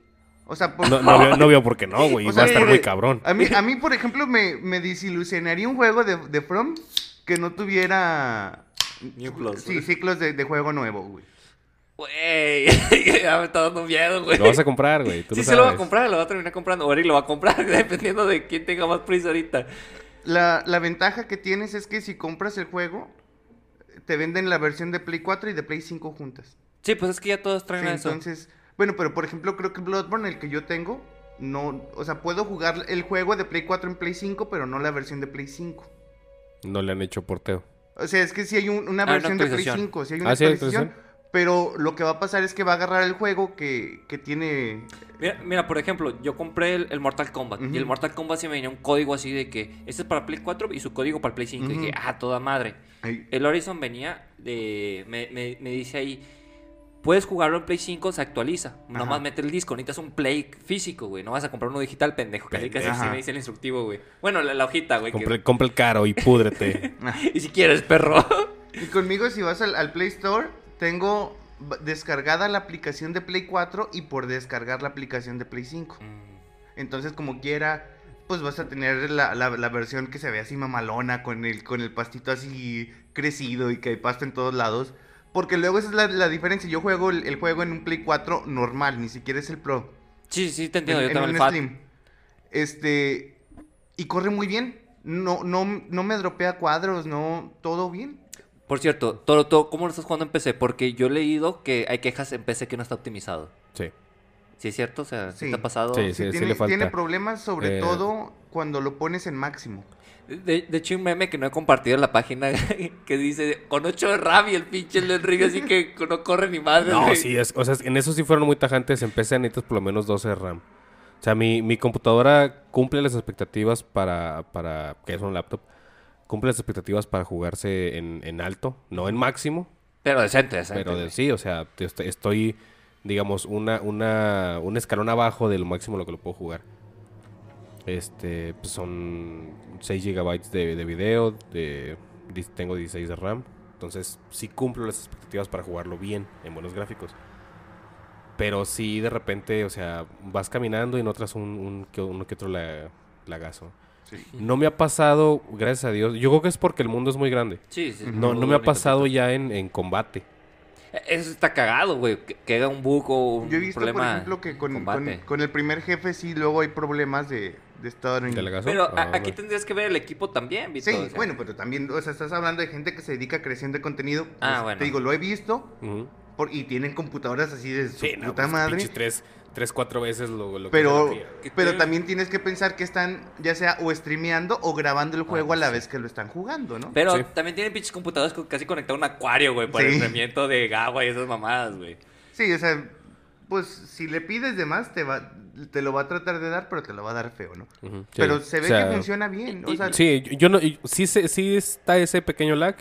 O sea, por- No, no, veo, no veo por qué no, güey. Va sea, a estar por- muy cabrón. A mí, a mí, por ejemplo, me, me desilusionaría un juego de, de From que no tuviera New Plus. Sí, ciclos de, de juego nuevo, güey. Güey, ya me está dando miedo, güey. Lo vas a comprar, güey. Sí, lo se lo va a comprar, lo va a terminar comprando. O Eric lo va a comprar, dependiendo de quién tenga más prisa ahorita. La, la ventaja que tienes es que si compras el juego, te venden la versión de Play 4 y de Play 5 juntas. Sí, pues es que ya todos traen Sí, eso. entonces, bueno, pero por ejemplo, creo que Bloodborne, el que yo tengo, no, o sea, puedo jugar el juego de Play 4 en Play 5, pero no la versión de Play 5. No le han hecho porteo. O sea, es que si hay un- una Ah, una versión de Play actualización. 5, si hay una Ah. Pero lo que va a pasar es que va a agarrar el juego que, que tiene... Mira, mira, por ejemplo, yo compré el, el Mortal Kombat. Y el Mortal Kombat sí me venía un código así de que este es para Play 4 y su código para Play 5. Y dije, ah, toda madre. Ay, El Horizon venía de. Me, me- me dice ahí. Puedes jugarlo en Play 5, se actualiza. Ajá. Nomás mete el disco. Necesitas un Play físico, güey. No vas a comprar uno digital, pendejo. Casi casi así me dice el instructivo, güey. Bueno, la, la hojita, güey. que- Compra, compra el caro y púdrete. Y si quieres, perro. Y conmigo si vas al, al Play Store, tengo descargada la aplicación de Play 4 y por descargar la aplicación de Play 5. Entonces, como quiera, pues vas a tener la, la- la versión que se ve así mamalona, con el, con el pastito así crecido y que hay pasto en todos lados. Porque luego esa es la, la diferencia. Yo juego el, el juego en un Play 4 normal, ni siquiera es el Pro. Sí, sí, te entiendo. en, yo en un el FAT. Slim. Este. Y corre muy bien. No, no, no me dropea cuadros, no. Todo bien. Por cierto, todo, todo, ¿cómo lo estás jugando en PC? Porque yo he leído que hay quejas en PC que no está optimizado. Sí. ¿Sí es cierto? O sea, ¿sí Sí. te ha pasado? Sí, Sí, sí tiene, le falta. tiene problemas sobre Eh, todo cuando lo pones en máximo. De, de hecho, un meme que no he compartido en la página que dice con 8 de RAM y el pinche Elden Ring así que no corre ni madre. No, sí, es, o sea, en eso sí fueron muy tajantes. En PC necesitas por lo menos 12 de RAM. O sea, mi, mi computadora cumple las expectativas para, para, que es un laptop, cumple las expectativas para jugarse en, en alto, no en máximo, Pero decente, decente. pero de- sí, o sea, estoy, digamos, una, una, un escalón abajo de lo máximo lo que lo puedo jugar. Este, pues son 6 gigabytes de, de video, de, tengo 16 de RAM, entonces sí cumplo las expectativas para jugarlo bien, en buenos gráficos. Pero sí, de repente, o sea, vas caminando y no traes un, un que- otro la- lagazo. Sí. No me ha pasado, gracias a Dios. Yo creo que es porque el mundo es muy grande. Sí, sí. No, no me ha pasado ya en, en combate. Eso está cagado, güey. Que, que haga un bug o un Yo he visto, por problema ejemplo, que con, combate. con- con el primer jefe sí luego hay problemas de, de estar en... ¿De lagazo? Pero a- Ah, aquí no. tendrías que ver el equipo también, Vito. Sí, o sea. bueno, pero también, o sea, estás hablando de gente que se dedica a creación de contenido. Ah, pues, bueno. Te digo, lo he visto por- y tienen computadoras así de su Sí, no, puta pues, madre. tres, tres, cuatro veces lo, lo que Pero, ¿Qué pero tiene? también tienes que pensar que están ya sea o streameando o grabando el juego a la sí. vez que lo están jugando, ¿no? Pero Sí. también tienen pinches computadoras con- casi conectado a un acuario, güey, para Sí. el enfriamiento de agua y esas mamadas, güey. Sí, o sea, pues si le pides de más te va te lo va a tratar de dar, pero te lo va a dar feo, ¿no? Pero se ve O sea, que funciona bien, o sea, Sí, yo- no, sí, se- sí está ese pequeño lag,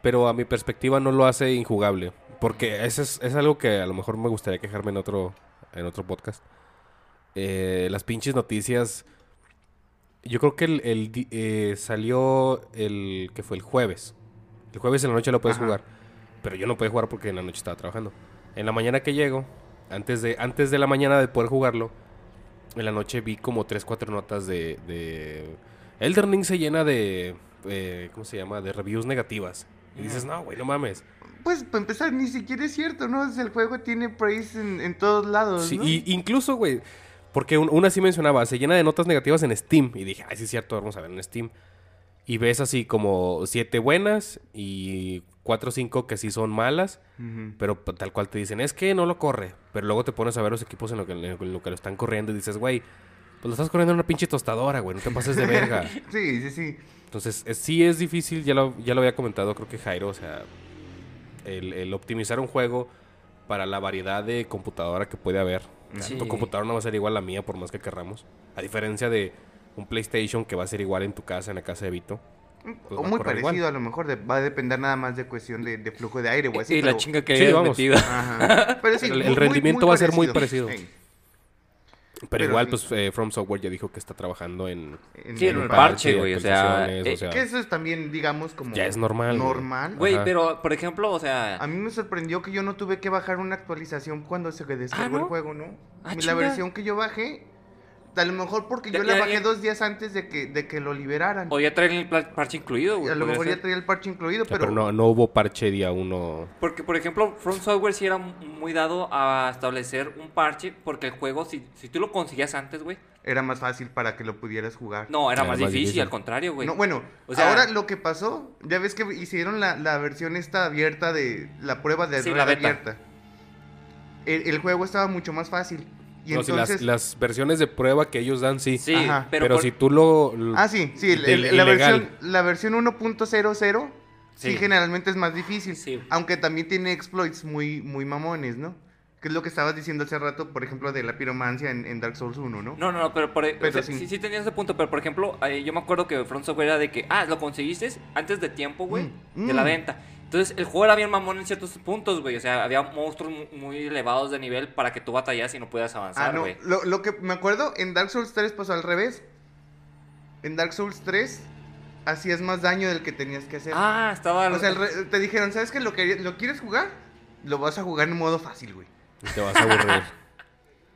pero a mi perspectiva no lo hace injugable. Porque eso es, es algo que a lo mejor me gustaría quejarme en otro, en otro podcast. Eh, las pinches noticias. Yo creo que el, el eh, salió el que fue el jueves. El jueves en la noche lo puedes Ajá. jugar. Pero yo no podía jugar porque en la noche estaba trabajando. En la mañana que llego, antes de, antes de la mañana de poder jugarlo, en la noche vi como 3, 4 notas de, de... Elden Ring se llena de... eh, ¿Cómo se llama? De reviews negativas. Y dices, no, güey, no mames. Pues para empezar ni siquiera es cierto, ¿no? El juego tiene praise en, en todos lados, Sí, ¿no? y incluso, güey, porque un- una sí mencionaba, se llena de notas negativas en Steam. Y dije, ay, sí es cierto, vamos a ver en Steam. Y ves así como siete buenas y cuatro o cinco que sí son malas. Pero tal cual te dicen, es que no lo corre. Pero luego te pones a ver los equipos en lo que, en lo que lo están corriendo y dices, güey, pues lo estás corriendo en una pinche tostadora, güey, no te pases de verga. Sí, sí, sí. Entonces, eh, sí es difícil, ya lo, ya lo había comentado, creo que Jairo, o sea, el, el optimizar un juego para la variedad de computadora que puede haber. Sí. Tu computadora no va a ser igual a la mía, por más que querramos. A diferencia de un PlayStation que va a ser igual en tu casa, en la casa de Vito. Pues o muy parecido igual. a lo mejor, de- va a depender nada más de cuestión de, de flujo de aire o así. y la pero- chinga que Sí, vamos. Ajá. Pero sí, El- el muy- muy- rendimiento va a ser muy parecido. Pero, Pero igual, sí. pues, eh, From Software ya dijo que está trabajando en... en- Sí, en un par- parche, güey, o sea, eh, o sea, Que eso es también, digamos, como... Ya es normal, güey. Normal. Güey, pero, por ejemplo, o sea... A mí me sorprendió que yo no tuve que bajar una actualización cuando se descargó ¿no? el juego, ¿no? Ah, la versión que yo bajé, a lo mejor porque yo Ya- la bajé ya- dos días antes de que, de que lo liberaran. O ya traen el parche incluido, güey. a lo mejor ser. ya traía el parche incluido, o sea, pero, pero no, no hubo parche día uno... Porque, por ejemplo, From Software sí era muy dado a establecer un parche, porque el juego, si, si tú lo conseguías antes, güey, era más fácil para que lo pudieras jugar. no, era Era más más difícil, difícil. al contrario, güey. No, bueno, O sea- ahora lo que pasó, ya ves que hicieron la, la versión esta abierta de la prueba de Sí, red la beta. abierta. El, el juego estaba mucho más fácil. Y No, entonces... las, las versiones de prueba que ellos dan, sí. Sí, Ajá. pero, Pero, por- si tú lo... lo- Ah, sí, sí, el- del el- la, versión, la versión 1.00 sí. Sí. generalmente es más difícil, Sí. aunque también tiene exploits muy, muy mamones, ¿no? Que es lo que estabas diciendo hace rato, por ejemplo, de la piromancia en, en Dark Souls 1, ¿no? No, no, no, pero, por, o Pero sea, sí. sí. sí, tenías ese punto, pero por ejemplo, eh, yo me acuerdo que Front Software era de que, ah, lo conseguiste antes de tiempo, güey, Mm, de la mm. venta. Entonces, el juego era bien mamón en ciertos puntos, güey. O sea, había monstruos mu- muy elevados de nivel para que tú batallas y no puedas Ah, avanzar, no, güey. lo, lo que me acuerdo, en Dark Souls 3 pasó al revés. En Dark Souls 3 hacías más daño del que tenías que hacer. Ah, estaba... o sea, re- te dijeron, ¿sabes qué? ¿Lo, querí- ¿Lo quieres jugar? Lo vas a jugar en modo fácil, güey. Te vas a aburrir.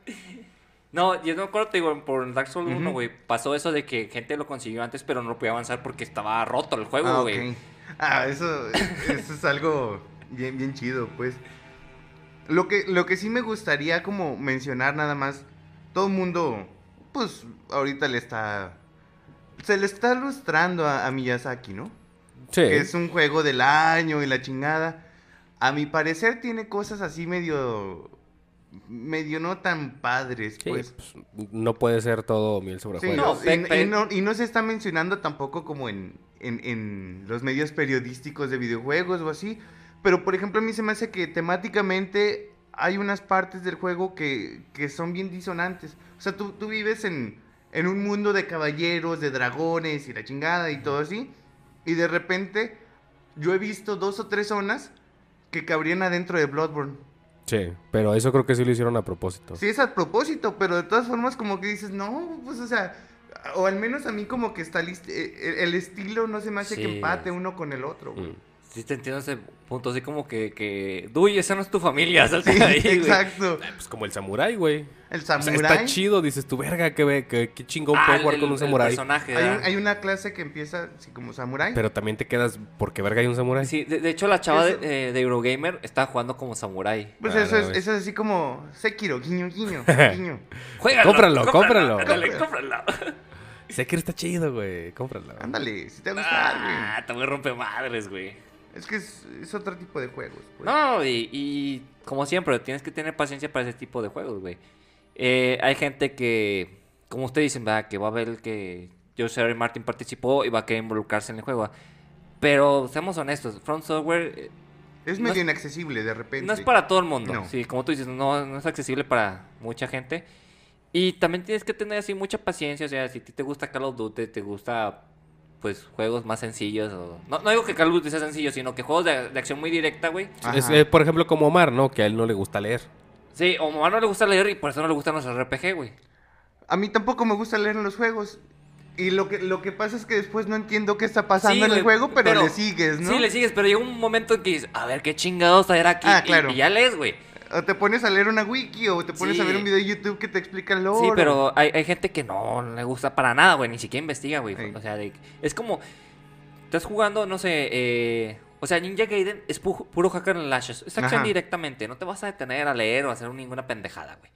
No, yo no me acuerdo, te digo, por Dark Souls 1, Ujú. güey, pasó eso de que gente lo consiguió antes, pero no podía avanzar porque estaba roto el juego, Ah, güey. Ah, eso, eso es algo bien, bien chido, pues. Lo que, lo que sí me gustaría como mencionar nada más, todo el mundo, pues ahorita le está... Se le está ilustrando a, a Miyazaki, ¿no? Sí. Que es un juego del año y la chingada. A mi parecer tiene cosas así medio... Medio no tan padres, Sí, pues. pues, no puede ser todo miel sobre Sí. No, y no, y no se está mencionando tampoco como en, en, en los medios periodísticos de videojuegos o así. Pero, por ejemplo, a mí se me hace que temáticamente hay unas partes del juego que, que son bien disonantes. O sea, tú, tú vives en, en un mundo de caballeros, de dragones y la chingada y todo así. Y de repente yo he visto dos o tres zonas que cabrían adentro de Bloodborne. Sí, pero eso creo que sí lo hicieron a propósito. Sí, es a propósito, pero de todas formas como que dices, no, pues o sea, o al menos a mí como que está list- eh, el, el estilo no se me hace que empate uno con el otro. güey. Mm. Sí, te entiendo ese punto, así como que, que... Uy, esa no es tu familia, salte Sí, de ahí, güey. exacto. Pues como el samurái, güey. El O sea, samurái. está chido, dices tu verga, qué, ve- qué, qué chingón Ah, puedo el- jugar con un samurái. personaje, hay, un- hay una clase que empieza así como samurái. Pero también te quedas porque verga hay un samurái. Sí, de, de hecho la chava Eso- de, eh, de Eurogamer estaba jugando como samurái. Pues Ah, eso, no, es, eso es así como Sekiro, guiño, guiño, guiño. Juégalo, Cómpralo, cómpralo. Sekiro está chido, güey. Cómpralo. Ándale, si te va a gustar, güey. Ah, te voy a romper madres, güey. Es que es, es otro tipo de juegos. pues. No, y, y como siempre, tienes que tener paciencia para ese tipo de juegos, güey. Eh, hay gente que, como ustedes dicen, ¿verdad? que va a ver que George R. Martin participó y va a querer involucrarse en el juego. Pero seamos honestos, Front Software eh, es no medio es- inaccesible de repente. no es para todo el mundo. No. Sí, como tú dices, no, no es accesible para mucha gente. Y también tienes que tener así mucha paciencia. O sea, si a ti te gusta Call of Duty, te gusta pues juegos más sencillos. O... No, no digo que Call of Duty sea sencillo, sino que juegos de, de acción muy directa, güey. Es, eh, por ejemplo, como Omar, ¿no? Que a él no le gusta leer. Sí, o a no le gusta leer y por eso no le gustan los RPG, güey. A mí tampoco me gusta leer en los juegos. Y lo que, lo que pasa es que después no entiendo qué está pasando Sí, en el juego, pero, pero- le sigues, ¿no? Sí, le sigues, pero llega un momento en que dices, a ver qué chingados era aquí. Ah, y- claro. Y, ya lees, güey. O te pones a leer una wiki o te pones Sí. a ver un video de YouTube que te explica el lore. Sí, pero hay, hay gente que no le gusta para nada, güey. Ni siquiera investiga, güey. Ey. O sea, de- es como. Estás jugando, no sé. eh, o sea, Ninja Gaiden es pu- puro hacker and lashes. Es acción directamente. No te vas a detener a leer o a hacer ninguna pendejada, güey.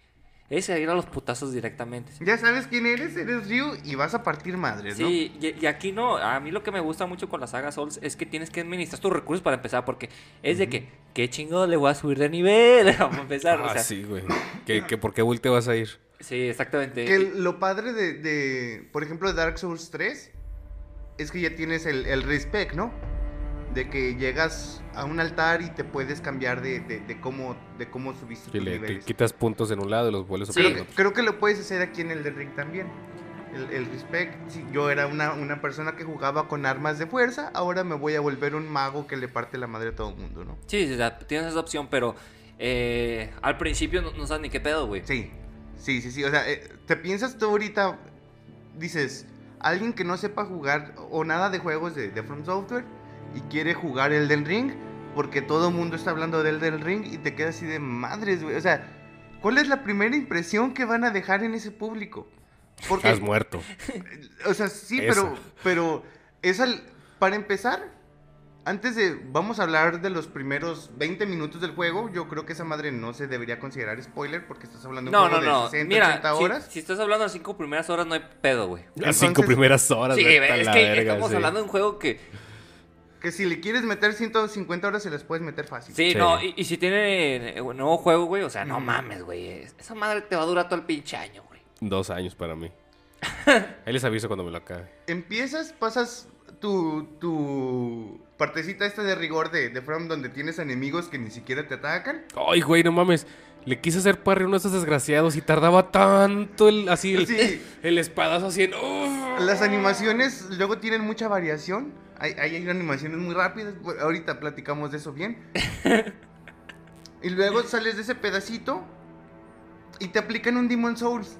Es ir a los putazos directamente. Ya sabes quién eres, eres Ryu y vas a partir madres, ¿no? Sí, y, y aquí no. A mí lo que me gusta mucho con la saga Souls es que tienes que administrar tus recursos para empezar. Porque es de que, ¿qué chingo le voy a subir de nivel? Vamos a empezar. o Ah, sea, sí, güey. ¿Que, que ¿Por qué Bull te vas a ir? sí, exactamente. Que lo padre de, de, por ejemplo, de Dark Souls 3 es que ya tienes el, el respect, ¿no? De que llegas a un altar y te puedes cambiar de, de, de cómo, de cómo subiste Que tus le te niveles. quitas puntos en un lado y los vuelves a Sí. Creo, que, otro. creo que lo puedes hacer aquí en el de Ring también. El, el respect, si yo era una, una persona que jugaba con armas de fuerza, ahora me voy a volver un mago que le parte la madre a todo el mundo, ¿no? Sí, o sea, tienes esa opción, pero eh, al principio no, no sabes ni qué pedo, güey. Sí, sí, sí, sí. O sea, eh, te piensas tú ahorita, dices, alguien que no sepa jugar o nada de juegos de, de From Software y quiere jugar Elden Ring, porque todo el mundo está hablando de Elden Ring y te quedas así de madres, güey. O sea, ¿cuál es la primera impresión que van a dejar en ese público? Porque, Has muerto. o sea, sí, Esa. pero, pero es al, para empezar, antes de, vamos a hablar de los primeros 20 minutos del juego, yo creo que esa madre no se debería considerar spoiler porque estás hablando de un No, no, juego no. de 60, Mira, 80 si, horas. si estás hablando de cinco primeras horas, no hay pedo, güey. Las Entonces- cinco primeras horas. Sí, es la que verga, estamos sí. hablando de un juego que. Que si le quieres meter 150 horas, se las puedes meter fácil. Sí, Sí. no, y, y si tiene eh, nuevo juego, güey, o sea, no Ujú. mames, güey. es- Esa madre te va a durar todo el pinche año, güey. Dos años para mí. Ahí les aviso cuando me lo acabe. Empiezas, pasas tu, tu partecita esta de rigor de, de From donde tienes enemigos que ni siquiera te atacan. Ay, güey, no mames. Le quise hacer parry a uno de esos desgraciados y tardaba tanto el, así el, Sí. el espadazo así en... ¡Uf! Las animaciones luego tienen mucha variación. Hay, hay hay animaciones muy rápidas. Ahorita platicamos de eso bien. y luego sales de ese pedacito y te aplican un Demon Souls.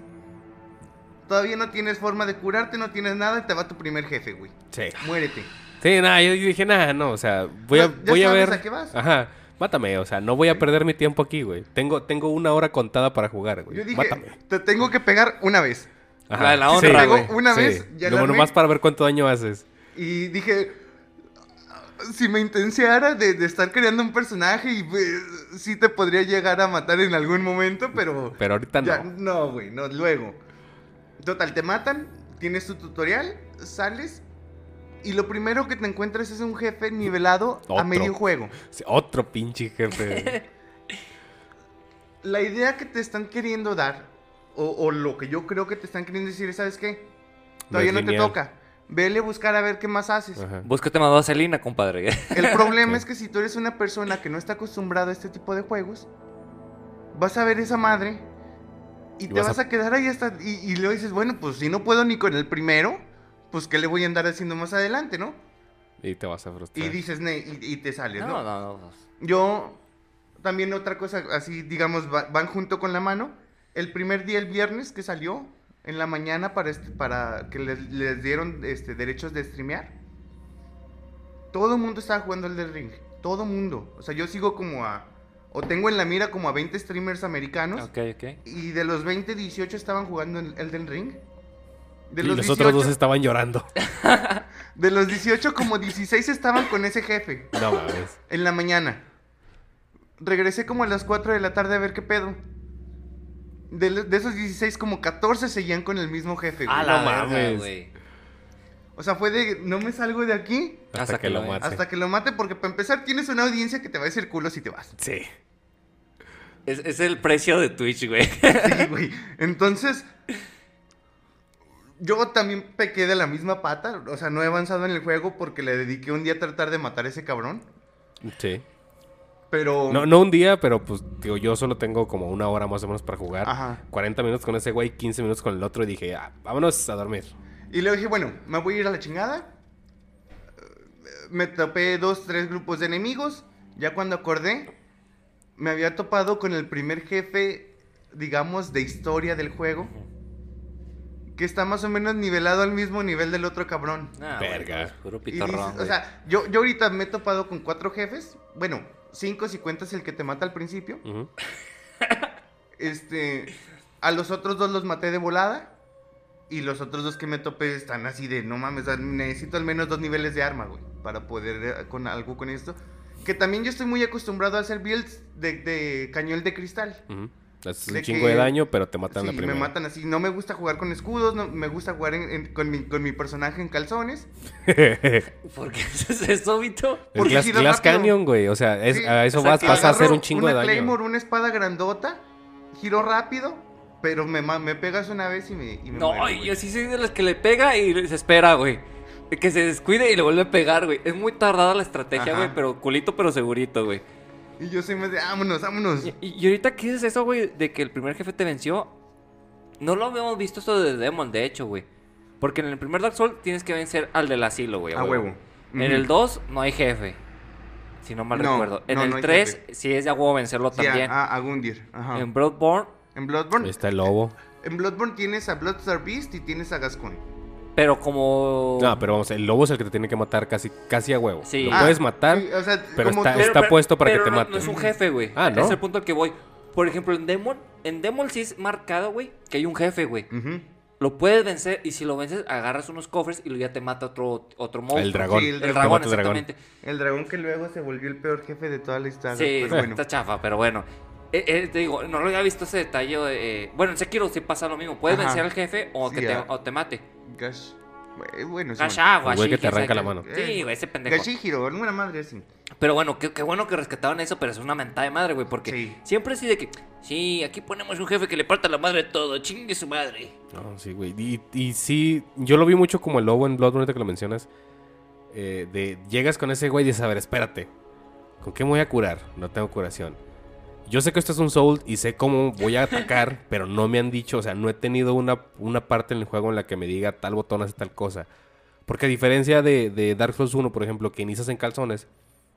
Todavía no tienes forma de curarte, no tienes nada y te va tu primer jefe, güey. Sí. Muérete. Sí, nada, yo dije, nada, no, o sea, voy a, Ya- ya voy a sabes ver... a qué vas. Ajá, mátame, o sea, no voy a perder mi tiempo aquí, güey. Tengo, tengo una hora contada para jugar, güey. Yo dije, Mátame. te tengo que pegar una vez. La de la sí. honra, Pegó güey. una Sí. vez, ya la armé. nomás para ver cuánto daño haces. Y dije, si me intensiara de, de estar creando un personaje y pues, sí te podría llegar a matar en algún momento, pero... Pero ahorita ya, no. no, güey, no, luego. Total, te matan, tienes tu tutorial, sales y lo primero que te encuentras es un jefe nivelado a medio juego. Otro pinche jefe. La idea que te están queriendo dar, o, o lo que yo creo que te están queriendo decir, es, ¿sabes qué? Todavía no, te toca. Vele a buscar a ver qué más haces. Ajá. Búscate más vaselina, compadre. El problema Sí. es que si tú eres una persona que no está acostumbrada a este tipo de juegos, vas a ver esa madre y, Y te vas vas a- a, quedar ahí hasta... Y, y luego dices, bueno, pues si no puedo ni con el primero, pues ¿qué le voy a andar haciendo más adelante, no? Y te vas a frustrar. Y dices, "Ne", y, y te sales, no, ¿no? no, no. Yo, también otra cosa, así, digamos, va- van junto con la mano. El primer día, el viernes, que salió, en la mañana para, este- para que les, les dieron este, derechos de streamear. todo el mundo estaba jugando Elden Ring. Todo mundo. O sea, yo sigo como a. O tengo en la mira como a 20 streamers americanos. Ok, ok. Y de los 20, 18 estaban jugando en Elden Ring. De y los otros dos estaban llorando. De los 18, como 16 estaban con ese jefe. No mames. En la mañana. Regresé como a las 4 de la tarde a ver qué pedo. De, esos 16, como 14 seguían con el mismo jefe. güey. A la no mames. güey. O sea, fue de no me salgo de aquí Hasta, que, lo mate. hasta que lo mate, porque para empezar tienes una audiencia que te va a decir culo si te vas. Sí. Es, es el precio de Twitch, güey. Sí, güey. Entonces, yo también pequé de la misma pata. O sea, no he avanzado en el juego porque le dediqué un día a tratar de matar a ese cabrón. Sí. Pero. No, no un día, pero pues, digo, yo solo tengo como una hora más o menos para jugar. Ajá. 40 minutos con ese güey, 15 minutos con el otro y dije, ah, vámonos a dormir. Y luego dije, bueno, me voy a ir a la chingada. Me topé dos, tres grupos de enemigos. Ya cuando acordé, me había topado con el primer jefe, digamos, de historia del juego. Que está más o menos nivelado al mismo nivel del otro cabrón. Ah, Verga. pues, puro pitorrón, dices- o sea, yo, yo ahorita me he topado con cuatro jefes. Bueno, cinco si cuentas el que te mata al principio. Este, a los otros dos los maté de volada. Y los otros dos que me topé están así de, no mames, necesito al menos dos niveles de arma, güey, para poder eh, con algo con esto. Que también yo estoy muy acostumbrado a hacer builds de, de cañón de cristal. Ujú. Haces De un chingo que- de daño, pero te matan Sí, la me primera. matan así. No me gusta jugar con escudos, no, me gusta jugar en- en- con, mi, con mi personaje en calzones. ¿Por qué haces eso, Vito? Porque Glass. Canyon, güey. O sea, es- Sí, a eso o sea, vas, a hacer un chingo una de daño. Claymore, una espada grandota, giro rápido, pero me, me pegas una vez y me, y me No, muero, yo sí soy de los que le pega y se espera, güey. Que se descuide y le vuelve a pegar, güey. Es muy tardada la estrategia, güey, pero culito, pero segurito, güey. Y yo soy más de, vámonos, vámonos. Y, y ahorita que dices eso, güey, de que el primer jefe te venció, no lo habíamos visto esto de Demon, de hecho, güey. Porque en el primer Dark Souls tienes que vencer al del asilo, güey. A huevo. En el 2 no hay jefe. Si no mal No, recuerdo. En no, el no hay 3 jefe. sí es de a huevo vencerlo Sí, también. a, a Gundir. Ajá. En Bloodborne, En Bloodborne. Ahí está el lobo. En Bloodborne tienes a Bloodstar Beast y tienes a Gascon. Pero como. No, pero vamos, el lobo es el que te tiene que matar casi, casi a huevo. Sí. Lo Ah, puedes matar, Sí, o sea, pero como está- está puesto para que te no- mate. No es un jefe, güey. Ah, ¿no? Es el punto al que voy. Por ejemplo, en Demon, en Demon sí es marcado, güey, que hay un jefe, güey. Ujú. Lo puedes vencer y si lo vences, agarras unos cofres y luego ya te mata otro, otro monstruo. el dragón. Sí, el El Te dragón, mata el dragón. exactamente. El dragón que luego se volvió el peor jefe de toda la historia. Sí, pero bueno. está chafa, pero bueno. Eh, eh, te digo, no lo había visto ese detalle. eh, bueno, en Sekiro sí pasa lo mismo. Puedes Ajá. vencer al jefe o Sí, que te, ah. o te mate. Gash. Güey, Bueno, sí. Gashagua, El güey que te arranca la mano. Sí, güey, ese pendejo. Gashihiro, alguna madre así. Pero bueno, qué, qué bueno que rescataban eso, pero es una mentada de madre, güey, porque Sí. siempre así de que, sí, aquí ponemos un jefe que le parta la madre todo, chingue su madre. No, sí, güey. Y, y sí, yo lo vi mucho como el lobo en Bloodborne, ahorita que lo mencionas. eh, de llegas con ese güey y dices, a ver, espérate. ¿Con qué me voy a curar? No tengo curación. Yo sé que esto es un soul y sé cómo voy a atacar, pero no me han dicho, o sea, no he tenido una, una parte en el juego en la que me diga tal botón hace tal cosa. Porque a diferencia de, de Dark Souls 1, por ejemplo, que inicias en calzones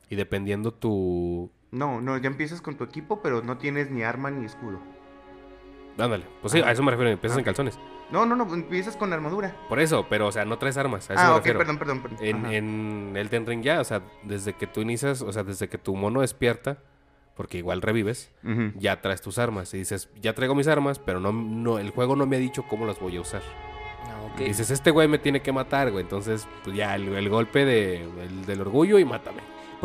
y dependiendo tu... No, no, ya empiezas con tu equipo, pero no tienes ni arma ni escudo. Ándale, pues sí, Ajá. a eso me refiero, empiezas en calzones. No, no, no, empiezas con armadura. Por eso, pero, o sea, no traes armas, a eso Ah, me ok, refiero. perdón, perdón. perdón. En, en Elden Ring ya, o sea, desde que tú inicias, o sea, desde que tu mono despierta, porque igual revives, ya traes tus armas. Y dices, ya traigo mis armas, pero no, no, el juego no me ha dicho cómo las voy a usar. Ah. Y dices, este güey me tiene que matar, güey. Entonces, pues ya, el, el golpe de, el- del orgullo y mátame.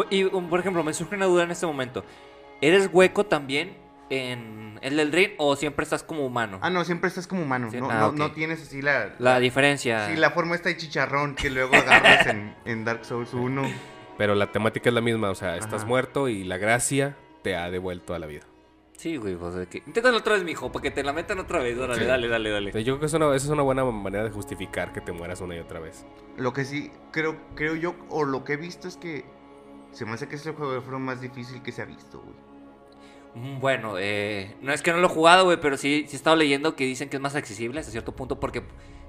Y, um, por ejemplo, me surge una duda en este momento. ¿Eres hueco también en el del Ring o siempre estás como humano? Ah, no, siempre estás como humano. Sí, no, ah, no, tienes así la... La diferencia. Sí, la forma esta de chicharrón que luego agarras en, en Dark Souls 1. Pero la temática es la misma, o sea, estás Ajá. muerto y la gracia te ha devuelto a la vida. Sí, güey, pues de que... Inténtalo otra vez, mijo, para que te la metan otra vez. Órale, Sí. dale, dale, dale. Entonces, yo creo que es una, esa es una buena manera de justificar que te mueras una y otra vez. Lo que sí creo, creo yo, o lo que he visto es que se me hace que es el juego de forma más difícil que se ha visto, güey. Mm, Bueno, eh, no es que no lo he jugado, güey, pero sí, sí he estado leyendo que dicen que es más accesible hasta cierto punto porque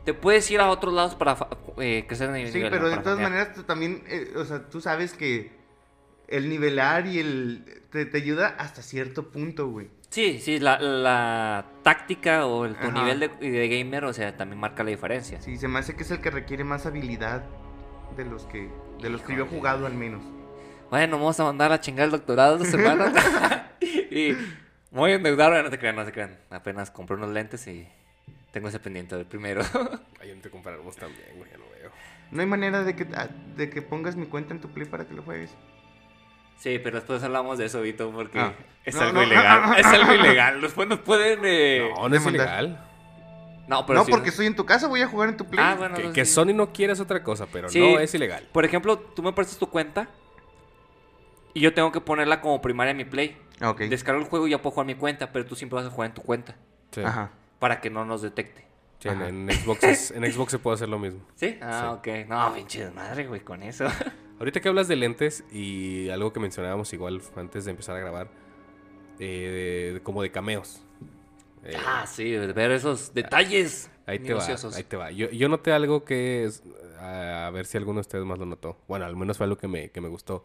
te puedes ir a otros lados para eh, crecer en el Sí, nivel, pero ¿no? de todas maneras tú también, eh, o sea, tú sabes que el nivelar y el... te, te ayuda hasta cierto punto, güey. Sí, sí, la, la táctica o el, tu Ajá. nivel de, de gamer, o sea, también marca la diferencia. Sí, se me hace que es el que requiere más habilidad de los que De los que yo he jugado al menos. Bueno, vamos a mandar a chingar el doctorado esta semana. y voy a endeudarme, no te crean, no te crean. Apenas compré unos lentes y tengo ese pendiente del primero. Ahí te comparamos también, güey, ya lo veo. No hay manera de que, ah, de que pongas mi cuenta en tu Play para que lo juegues. Sí, pero después hablamos de eso, Vito, porque Ah. es No, algo no. ilegal. es algo ilegal. Después nos pueden. eh, No, no es ilegal. No, pero no, porque estoy en tu casa, voy a jugar en tu Play. Ah, bueno. Que, que sí. Sony no quiere es otra cosa, pero Sí. no es ilegal. Por ejemplo, tú me prestas tu cuenta y yo tengo que ponerla como primaria en mi Play. Ah, ok. Descargo el juego y ya puedo jugar mi cuenta, pero tú siempre vas a jugar en tu cuenta Sí. Ajá. para que no nos detecte. Sí, en, Xbox es- en Xbox se puede hacer lo mismo. ¿Sí? Ah, ok. No, pinche madre, güey, con eso. Ahorita que hablas de lentes y algo que mencionábamos igual antes de empezar a grabar, eh, de- como de cameos. Eh, ah, sí, ver esos detalles ahí te va, ahí te va. Yo, yo noté algo que es, a ver si alguno de ustedes más lo notó. Bueno, al menos fue algo que me, que me gustó.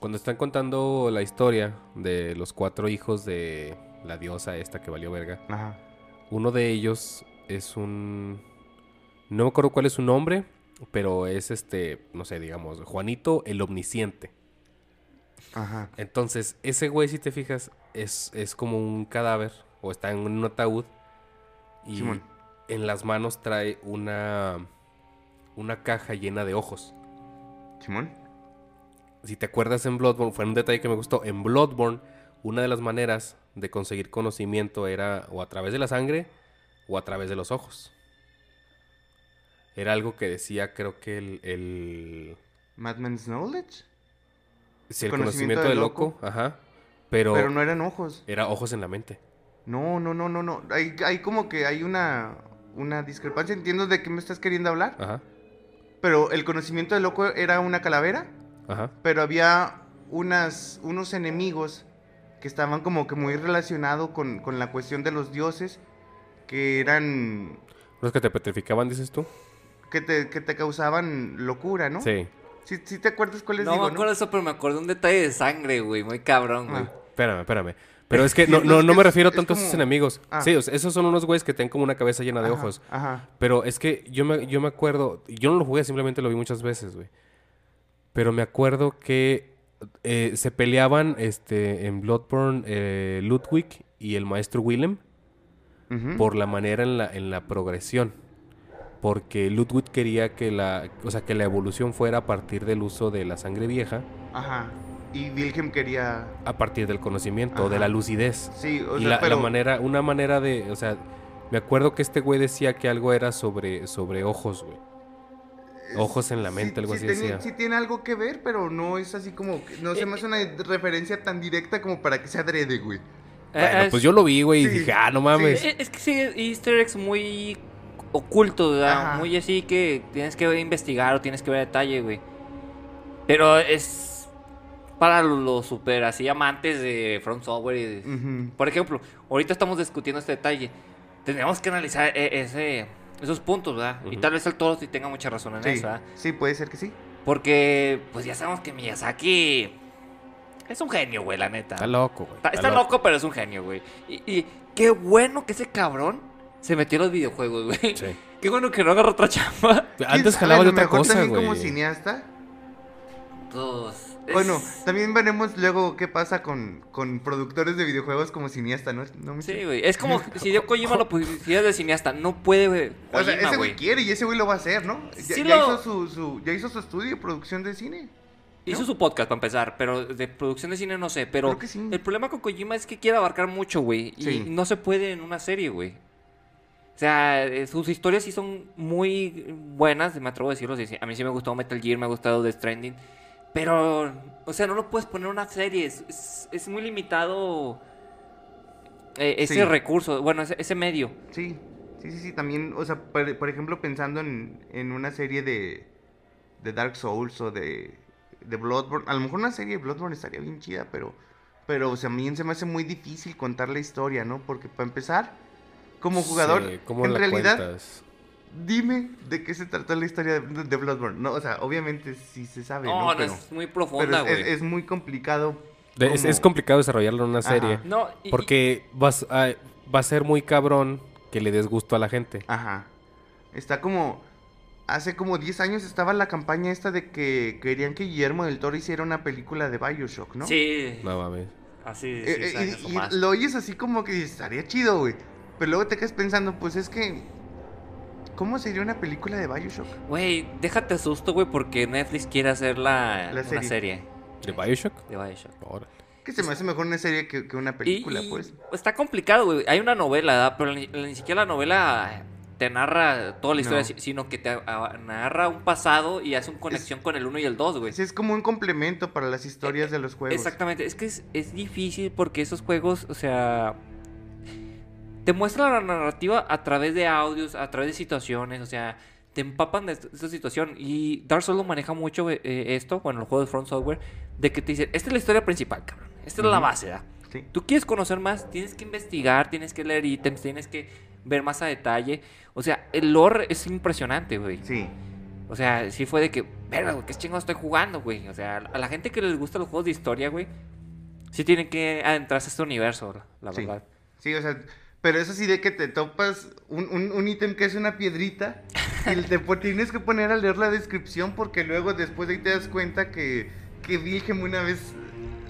Cuando están contando la historia de los cuatro hijos de la diosa esta que valió verga, Ajá. uno de ellos es un... No me acuerdo cuál es su nombre, pero es este, no sé, digamos, Juanito el Omnisciente. Ajá. Entonces, ese güey, si te fijas, es, es como un cadáver o está en un ataúd y Simón. en las manos trae una, una caja llena de ojos. Simón. Si te acuerdas en Bloodborne, fue un detalle que me gustó. En Bloodborne, una de las maneras de conseguir conocimiento era o a través de la sangre o a través de los ojos. Era algo que decía, creo que el, el, Madman's Knowledge. sí, el Conocimiento conocimiento del del loco, ajá, pero, Pero no eran ojos. era ojos en la mente. No, no, no, no, no. Hay, hay como que hay una, una discrepancia. Entiendo de qué me estás queriendo hablar. Ajá, Pero el conocimiento del loco era una calavera. ajá. Pero había unas, unos enemigos que estaban como que muy relacionados con, con la cuestión de los dioses. Que eran. Los que te petrificaban, dices tú. Que te, que te causaban locura, ¿no? Sí. Sí, sí te acuerdas cuál les No digo, me acuerdo de eso, pero me acuerdo de un detalle de sangre, güey. Muy cabrón, güey. Ah. Espérame, espérame. Pero es que no, no, no me refiero es tanto a esos enemigos. Ah. Sí, o sea, esos son unos güeyes que tienen como una cabeza llena de Ajá, ojos. Ajá. Pero es que yo me, yo me acuerdo, yo no lo jugué, simplemente lo vi muchas veces, güey. Pero me acuerdo que eh, se peleaban este, en Bloodborne eh, Ludwig y el maestro Willem Por la manera en la, en la progresión. Porque Ludwig quería que la, o sea, que la evolución fuera a partir del uso de la sangre vieja, Ajá. Y Wilhelm quería. a partir del conocimiento, de Ajá. la lucidez. Sí, o sea, la, manera, una manera de, o sea, me acuerdo que este güey decía que algo era sobre, sobre ojos, güey. Ojos en la sí- mente, algo sí así tiene- decía. Sí tiene algo que ver, pero no es así como... No se me hace una referencia tan directa como para que sea adrede, güey. Bueno, pues es- yo lo vi, güey, y dije, ah, no mames. sí. Eh, Es que sí, easter eggs muy ocultos, ¿verdad? Ajá. Muy así que tienes que investigar o tienes que ver detalle, güey. Pero es para los super así amantes de From Software y de-. Por ejemplo, ahorita estamos discutiendo este detalle. Tenemos que analizar e- ese, esos puntos, ¿verdad? Y tal vez el toro sí tenga mucha razón en Sí, eso, ¿verdad? sí, puede ser que sí. Porque, pues ya sabemos que Miyazaki es un genio, güey, la neta. Está loco, güey. Está, está loco, pero es un genio, güey. Y, y qué bueno que ese cabrón se metió en los videojuegos, güey. Sí. Qué bueno que no agarró otra chamba. Antes ¿Quién jalaba de otra cosa, güey. como cineasta. Pues, es- Bueno, también veremos luego qué pasa con, con productores de videojuegos como cineasta, ¿no? no me Sí, güey. Es como si Hideo Kojima lo pusiera de cineasta. No puede, güey. O sea, ese güey. güey quiere y ese güey lo va a hacer, ¿no? Ya, Sí ya lo- hizo su, su- ya hizo su estudio de producción de cine. Hizo su podcast para empezar, pero de producción de cine no sé. Pero sí. el problema con Kojima es que quiere abarcar mucho, güey. Y no se puede en una serie, güey. O sea, eh, sus historias sí son muy buenas, me atrevo a decirlo. sí. A mí sí me gustó Metal Gear, me ha gustado The Stranding. Pero, o sea, no lo puedes poner en una serie. Es, es- es muy limitado eh, ese recurso, bueno, ese, ese medio. Sí, sí, sí, sí. También, o sea, por, por ejemplo, pensando en, en una serie de, de Dark Souls o de, de Bloodborne. A lo mejor una serie de Bloodborne estaría bien chida, pero, pero o sea, a mí se me hace muy difícil contar la historia, ¿no? Porque para empezar, como jugador, Sí, ¿cómo en la realidad, cuentas? dime de qué se trató la historia de, de Bloodborne. No, o sea, obviamente sí se sabe, No, ¿no? no, Pero, es muy pero profunda, es, güey. es- es muy complicado. De- es, complicado desarrollarlo en una Ajá. serie. No, y- Porque vas a- va a ser muy cabrón que le des gusto a la gente. Ajá. Está como. Hace como 10 años estaba la campaña esta de que querían que Guillermo del Toro hiciera una película de Bioshock, ¿no? Sí. No mames. Así, Eh, sí, eh, o y, lo oyes así como que estaría chido, güey. Pero luego te quedas pensando, pues es que. ¿Cómo sería una película de Bioshock? Güey, déjate susto, güey, porque Netflix quiere hacer la, La una serie. serie ¿De Bioshock? de Bioshock. Ahora. Que se me hace mejor una serie que, que una película, Y- y pues. Está complicado, güey. Hay una novela, ¿verdad? pero ni, ni siquiera la novela te narra toda la historia, No. si- sino que te a- narra un pasado y hace una conexión con el 1 y el 2, güey. Es como un complemento para las historias de los juegos. Exactamente, es que es, es difícil porque esos juegos, o sea, te muestran la narrativa a través de audios, a través de situaciones, o sea, te empapan de esta situación. Y Dark Souls lo maneja mucho eh, esto, bueno, el juego de Front Software, de que te dicen, esta es la historia principal, cabrón, esta es la base, ¿verdad? Sí. Tú quieres conocer más, tienes que investigar, tienes que leer ítems, tienes que ver más a detalle. O sea, el lore es impresionante, güey. Sí. O sea, sí fue de que, verga, güey, qué chingado estoy jugando, güey. O sea, a la gente que les gusta los juegos de historia, güey, sí tienen que adentrarse a este universo, la- Sí. verdad. Sí, o sea, pero eso sí de que te topas un, un, un ítem que es una piedrita y te tienes que poner a leer la descripción porque luego después de ahí te das cuenta que, que Wilhelm una vez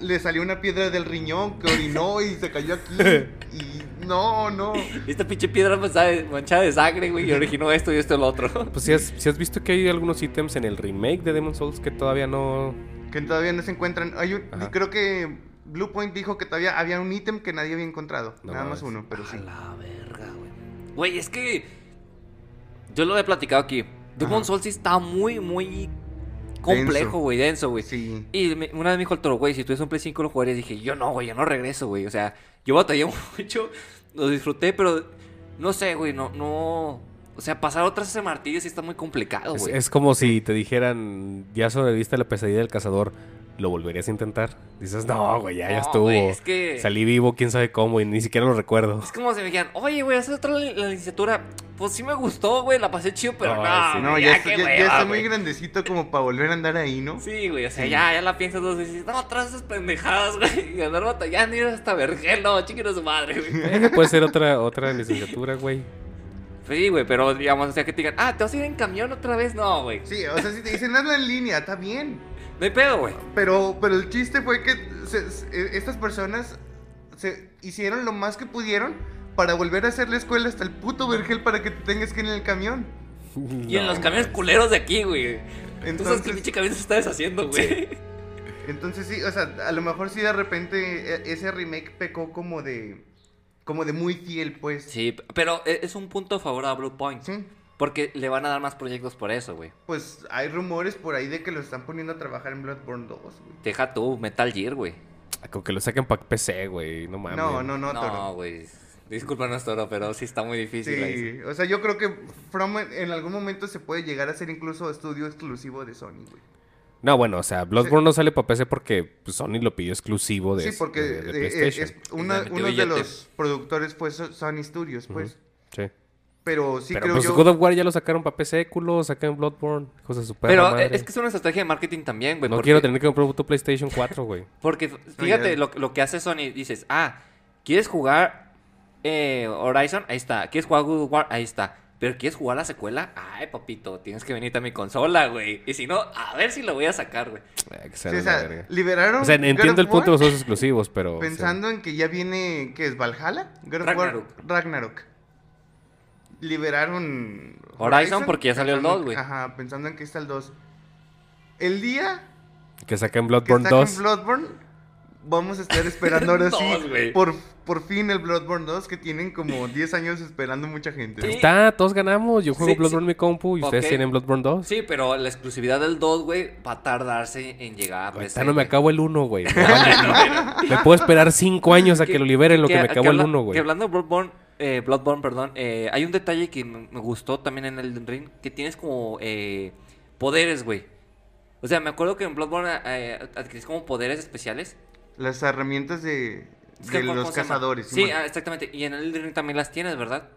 le salió una piedra del riñón que orinó y se cayó aquí y no, no. Esta pinche piedra manchada de, manchada de sangre, güey, y originó esto y esto y lo otro. Pues si has, si has visto que hay algunos ítems en el remake de Demon Souls que todavía no... Que todavía no se encuentran. Hay un- creo que Blue Point dijo que todavía había un ítem que nadie había encontrado. No nada más uno, pero sí. A la verga, güey. Güey, es que. Yo lo he platicado aquí. Demon. Souls sí está muy, muy complejo, güey, denso, güey. Sí. Y me- una vez me dijo el toro, güey, si tú eres un Play 5 lo jugarías. Dije, yo no, güey, yo no regreso, güey. O sea, yo batallé mucho, lo disfruté, pero no sé, güey, no, no. O sea, pasar otras ese martillo sí está muy complicado, Es, güey. es como si te dijeran, ya sobreviviste a la pesadilla del cazador, ¿lo volverías a intentar? Dices, no, güey, ya, ya estuvo. es que- Salí vivo, quién sabe cómo, y ni siquiera lo recuerdo. Es como si me dijeran, oye, güey, haces otra la licenciatura. Pues sí me gustó, güey, la pasé chido, pero No, no, sí. No, güey, ya, ya, está, ya muy grandecito como para volver a andar ahí, ¿no? Sí, güey, o sea, Sí. ya, ya la piensas dos veces y dices, no, tras esas pendejadas, güey, y andar batallando y ir hasta Vergel, no, chiquen a su madre, güey. Puede ser otra, otra licenciatura, güey. Sí, güey, pero digamos, o sea, que te digan, ah, ¿te vas a ir en camión otra vez? No, güey. Sí, o sea, si te dicen hazlo en línea, está bien. No hay pedo, güey. Pero, pero el chiste fue que se- se- estas personas se hicieron lo más que pudieron para volver a hacer la escuela hasta el puto vergel para que te tengas que ir en el camión. Y en los camiones culeros de aquí, güey. Entonces, que el pinche camión se está deshaciendo, güey. entonces sí, o sea, a lo mejor sí de repente eh, ese remake pecó como de como de muy fiel, pues. Sí, pero e- es un punto a favor a Blue Point. Sí. Porque le van a dar más proyectos por eso, güey. Pues hay rumores por ahí de que lo están poniendo a trabajar en Bloodborne 2, güey. Deja tú, Metal Gear, güey. Con que lo saquen para PC, güey, no mames. No, no, no, No, Toro. güey. Disculpa, no es Toro, pero sí está muy difícil. ahí. Sí, o sea, yo creo que From en algún momento se puede llegar a ser incluso estudio exclusivo de Sony, güey. No, bueno, o sea, Bloodborne no sale para PC porque pues, Sony lo pidió exclusivo de, Sí, porque de- de eh, PlayStation. es una- uno de los productores fue So- Sony Studios, pues. Sí. Pero sí Pero creo pues yo... God of War ya lo sacaron para PC, culo, sacan Bloodborne, cosas de su perra Pero madre. es que es una estrategia de marketing también, güey. No porque- quiero tener que comprar tu PlayStation 4, güey. Porque fíjate lo, lo que hace Sony. Dices, ah, ¿quieres jugar eh, Horizon? Ahí está. ¿Quieres jugar God of War? Ahí está. Pero ¿quieres jugar la secuela? Ay, papito, tienes que venirte a mi consola, güey. Y si no, a ver si lo voy a sacar, güey. Eh, Sí, o sea, liberaron O sea, entiendo el punto de los juegos exclusivos, pero... o sea, Pensando en que ya viene, ¿qué es? ¿Valhalla? God of War Ragnarok. Ragnarok. Liberaron... Horizon porque ya salió el pensando 2, güey. Ajá, pensando en que está el 2. El día que saquen que Bloodborne saquen 2. Bloodborne, vamos a estar esperando ahora sí, Dos, por, por fin el Bloodborne 2, que tienen como 10 años esperando mucha gente. Sí. Está, todos ganamos. Yo juego Sí, Bloodborne sí. en mi compu y ustedes Ok. tienen Bloodborne 2. Sí, pero la exclusividad del 2, güey, va a tardarse en llegar a PC. No me acabo el 1, güey. Me puedo esperar 5 años a que, lo liberen lo que, me acabo el habla- 1, Que güey. hablando de Bloodborne, eh, Bloodborne, perdón, eh, hay un detalle que me gustó también en el ring, que tienes como eh, poderes, güey. O sea, me acuerdo que en Bloodborne eh, adquirís como poderes especiales. Las herramientas de, Es que de ¿cómo los cazadores. Sí, ah, exactamente. Y en el ring también las tienes, ¿verdad?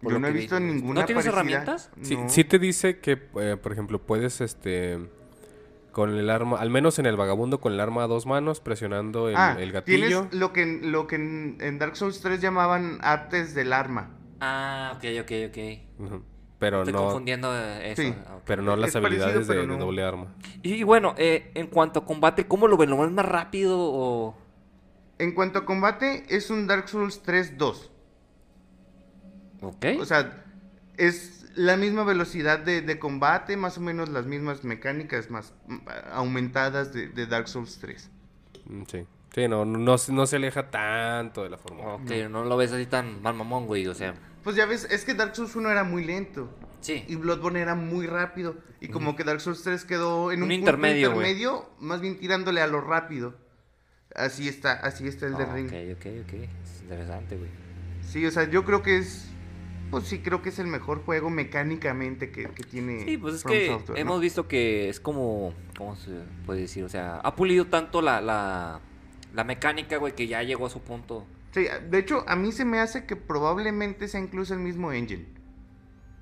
Por Yo no he visto vi. ninguna ¿No tienes parecida. herramientas? Sí, No. sí te dice que, eh, por ejemplo, puedes, este... Con el arma, al menos en el vagabundo, con el arma a dos manos, presionando el, ah, el gatillo. tienes lo que, lo que en, en Dark Souls 3 llamaban artes del arma. Ah, ok, ok, ok. Pero Estoy no, confundiendo eso. Sí. Ah, ok. pero no las Es parecido, habilidades de, pero de no. doble arma. Y bueno, eh, en cuanto a combate, ¿cómo lo ven? ¿Lo ven más rápido o...? En cuanto a combate, es un Dark Souls 3-2. Ok. O sea, es la misma velocidad de, de combate, más o menos las mismas mecánicas más mm, aumentadas de, de Dark Souls 3. Mm, Sí. Sí, no, no, no se- no se aleja tanto de la fórmula. Ok, no lo ves así tan mal mamón, güey, o sea... Pues ya ves, es que Dark Souls 1 era muy lento. Sí. Y Bloodborne era muy rápido. Y como que Dark Souls 3 quedó en Un un, punto intermedio, más bien tirándole a lo rápido. Así está, así está el de Ah, Ring. ok, ok, ok. Es interesante, güey. Sí, o sea, yo creo que es. Pues sí, creo que es el mejor juego mecánicamente que, que tiene. Sí, pues es From que Software, ¿no? hemos visto que es como, ¿cómo se puede decir? O sea, ha pulido tanto la, la, la mecánica, güey, que ya llegó a su punto. Sí, de hecho, a mí se me hace que probablemente sea incluso el mismo engine.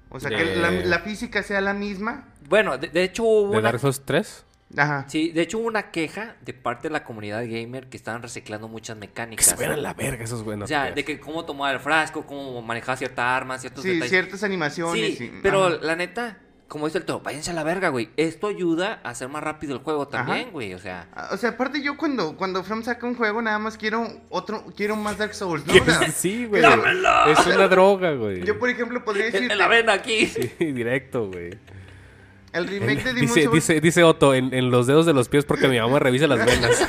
O sea, que la, la física sea la misma. Bueno, de, de hecho hubo ¿De una, Dark Souls 3? Ajá. sí, de hecho hubo una queja de parte de la comunidad gamer que estaban reciclando muchas Que mecánicas. se vean a la verga esos o buenos. sea, de que cómo tomar el frasco, cómo manejar cierta arma, ciertos Sí, detalles. ciertas animaciones. Sí, y- pero ajá. la neta, como dice el todo, váyanse a la verga, güey. Esto ayuda a hacer más rápido el juego también, Ajá. güey. O sea, Ah, O sea, aparte yo cuando, cuando From saca un juego nada más quiero otro, quiero más Dark Souls, ¿no? O sea, sí, güey. ¡Dámelo! Es una droga, güey. yo por ejemplo podría decir en la vena aquí. Sí, directo, güey. El remake de Demon Dice, Souls. dice, dice Otto, en, en los dedos de los pies porque mi mamá revisa las venas.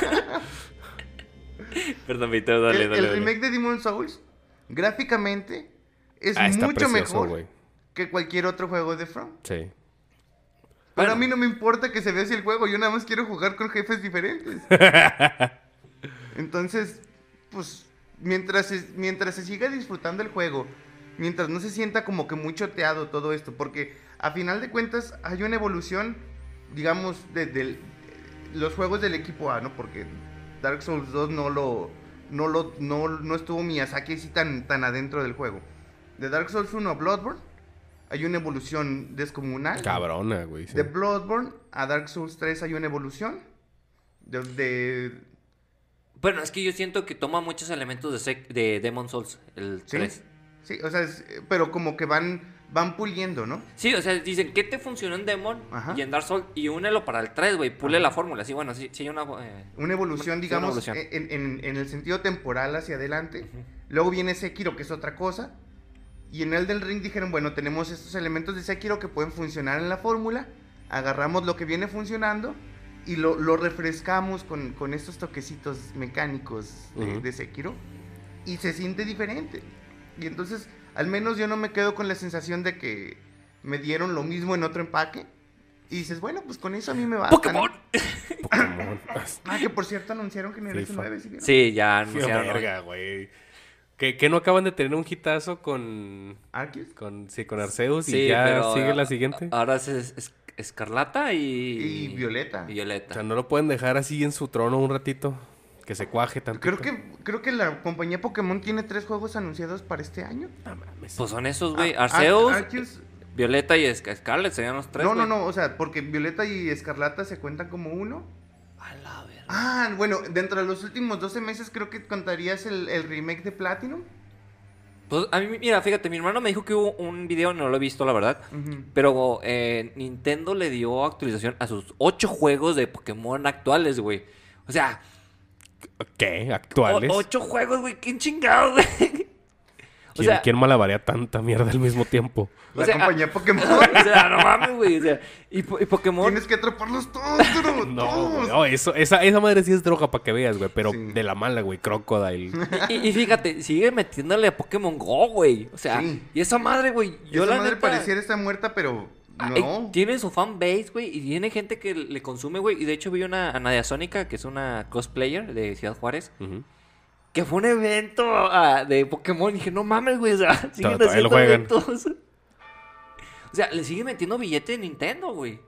Perdón, Víctor, dale, el, dale. el dale. remake de Demon Souls, gráficamente, es Ah, está mucho precioso, mejor que cualquier otro juego de From. Sí. Pero Bueno. a mí no me importa que se vea así el juego, yo nada más quiero jugar con jefes diferentes. Entonces, pues, mientras se, mientras se siga disfrutando el juego, mientras no se sienta como que muy choteado todo esto, porque a final de cuentas hay una evolución, digamos, de, los juegos del equipo A, ¿no? Porque Dark Souls 2 no lo, no lo, no, no estuvo Miyazaki así tan, tan adentro del juego. De Dark Souls 1 a Bloodborne, hay una evolución descomunal. Cabrona, güey. sí. De Bloodborne a Dark Souls 3 hay una evolución. De, de- Bueno, es que yo siento que toma muchos elementos de, de Demon Souls, el ¿sí? 3. Sí, o sea, es- pero como que van, van puliendo, ¿no? Sí, o sea, dicen, ¿qué te funcionó en Demon Ajá. y en Dark Souls? Y únelo para el 3, güey. Pule la fórmula. Sí, bueno, sí, sí hay una... eh, Una evolución, Sí, digamos, una evolución. En, en- en el sentido temporal hacia adelante. Luego viene Sekiro, que es otra cosa. Y en el del ring dijeron, bueno, tenemos estos elementos de Sekiro que pueden funcionar en la fórmula. Agarramos lo que viene funcionando y lo, lo refrescamos con, con estos toquecitos mecánicos de, de Sekiro. Y se siente diferente. Y entonces, al menos yo no me quedo con la sensación de que me dieron lo mismo en otro empaque. Y dices, bueno, pues con eso a mí me va. ¡Pokémon! Pokémon. Ah, que por cierto anunciaron Generación FIFA. 9, ¿sí? Sí, ya anunciaron. ¿no? verga, güey. Que, que no acaban de tener un hitazo con. Arceus. Con, sí, con Arceus Sí, y ya pero sigue la siguiente. Ahora es, es- es- Escarlata y... Y Violeta. y O Violeta. sea, no lo pueden dejar así en su trono un ratito. Que se cuaje tanto. Creo que, creo que la compañía Pokémon tiene tres juegos anunciados para este año. Mames. Pues son esos, güey. Ah, Arceus, Ar- Arceus- Violeta y Sc- Scarlet serían los tres, No, no, no, o sea, porque Violeta y Escarlata se cuentan como uno. A la verga. Ah, bueno, dentro de los últimos 12 meses creo que contarías el, el remake de Platinum. Pues a mí, mira, fíjate, mi hermano me dijo que hubo un video, no lo he visto, la verdad. Pero eh, Nintendo le dio actualización a sus ocho juegos de Pokémon actuales, güey. O sea, ¿Qué? o- ¿Actuales? ocho juegos, güey. ¿Quién chingado, güey? O ¿Quién, sea, quién malabarea tanta mierda al mismo tiempo? La O sea, compañía Pokémon. o sea, no mames, güey. O sea, y, po- y Pokémon. Tienes que atraparlos todos, pero No, todos. no, eso, esa, esa madre sí es droga para que veas, güey. Pero Sí. de la mala, güey. Crocodile. Y, y fíjate, sigue metiéndole a Pokémon Go, güey. O sea, Sí. y esa madre, güey. Yo Esa la madre neta- pareciera estar muerta, pero Ah, no. tiene su fan base, güey, y tiene gente que le consume, güey. Y de hecho vi una a Nadia Sónica, que es una cosplayer de Ciudad Juárez, que fue un evento ah, de Pokémon. Y dije, no mames, güey, o sea, siguen todavía haciendo eventos. O sea, le sigue metiendo billete de Nintendo, güey.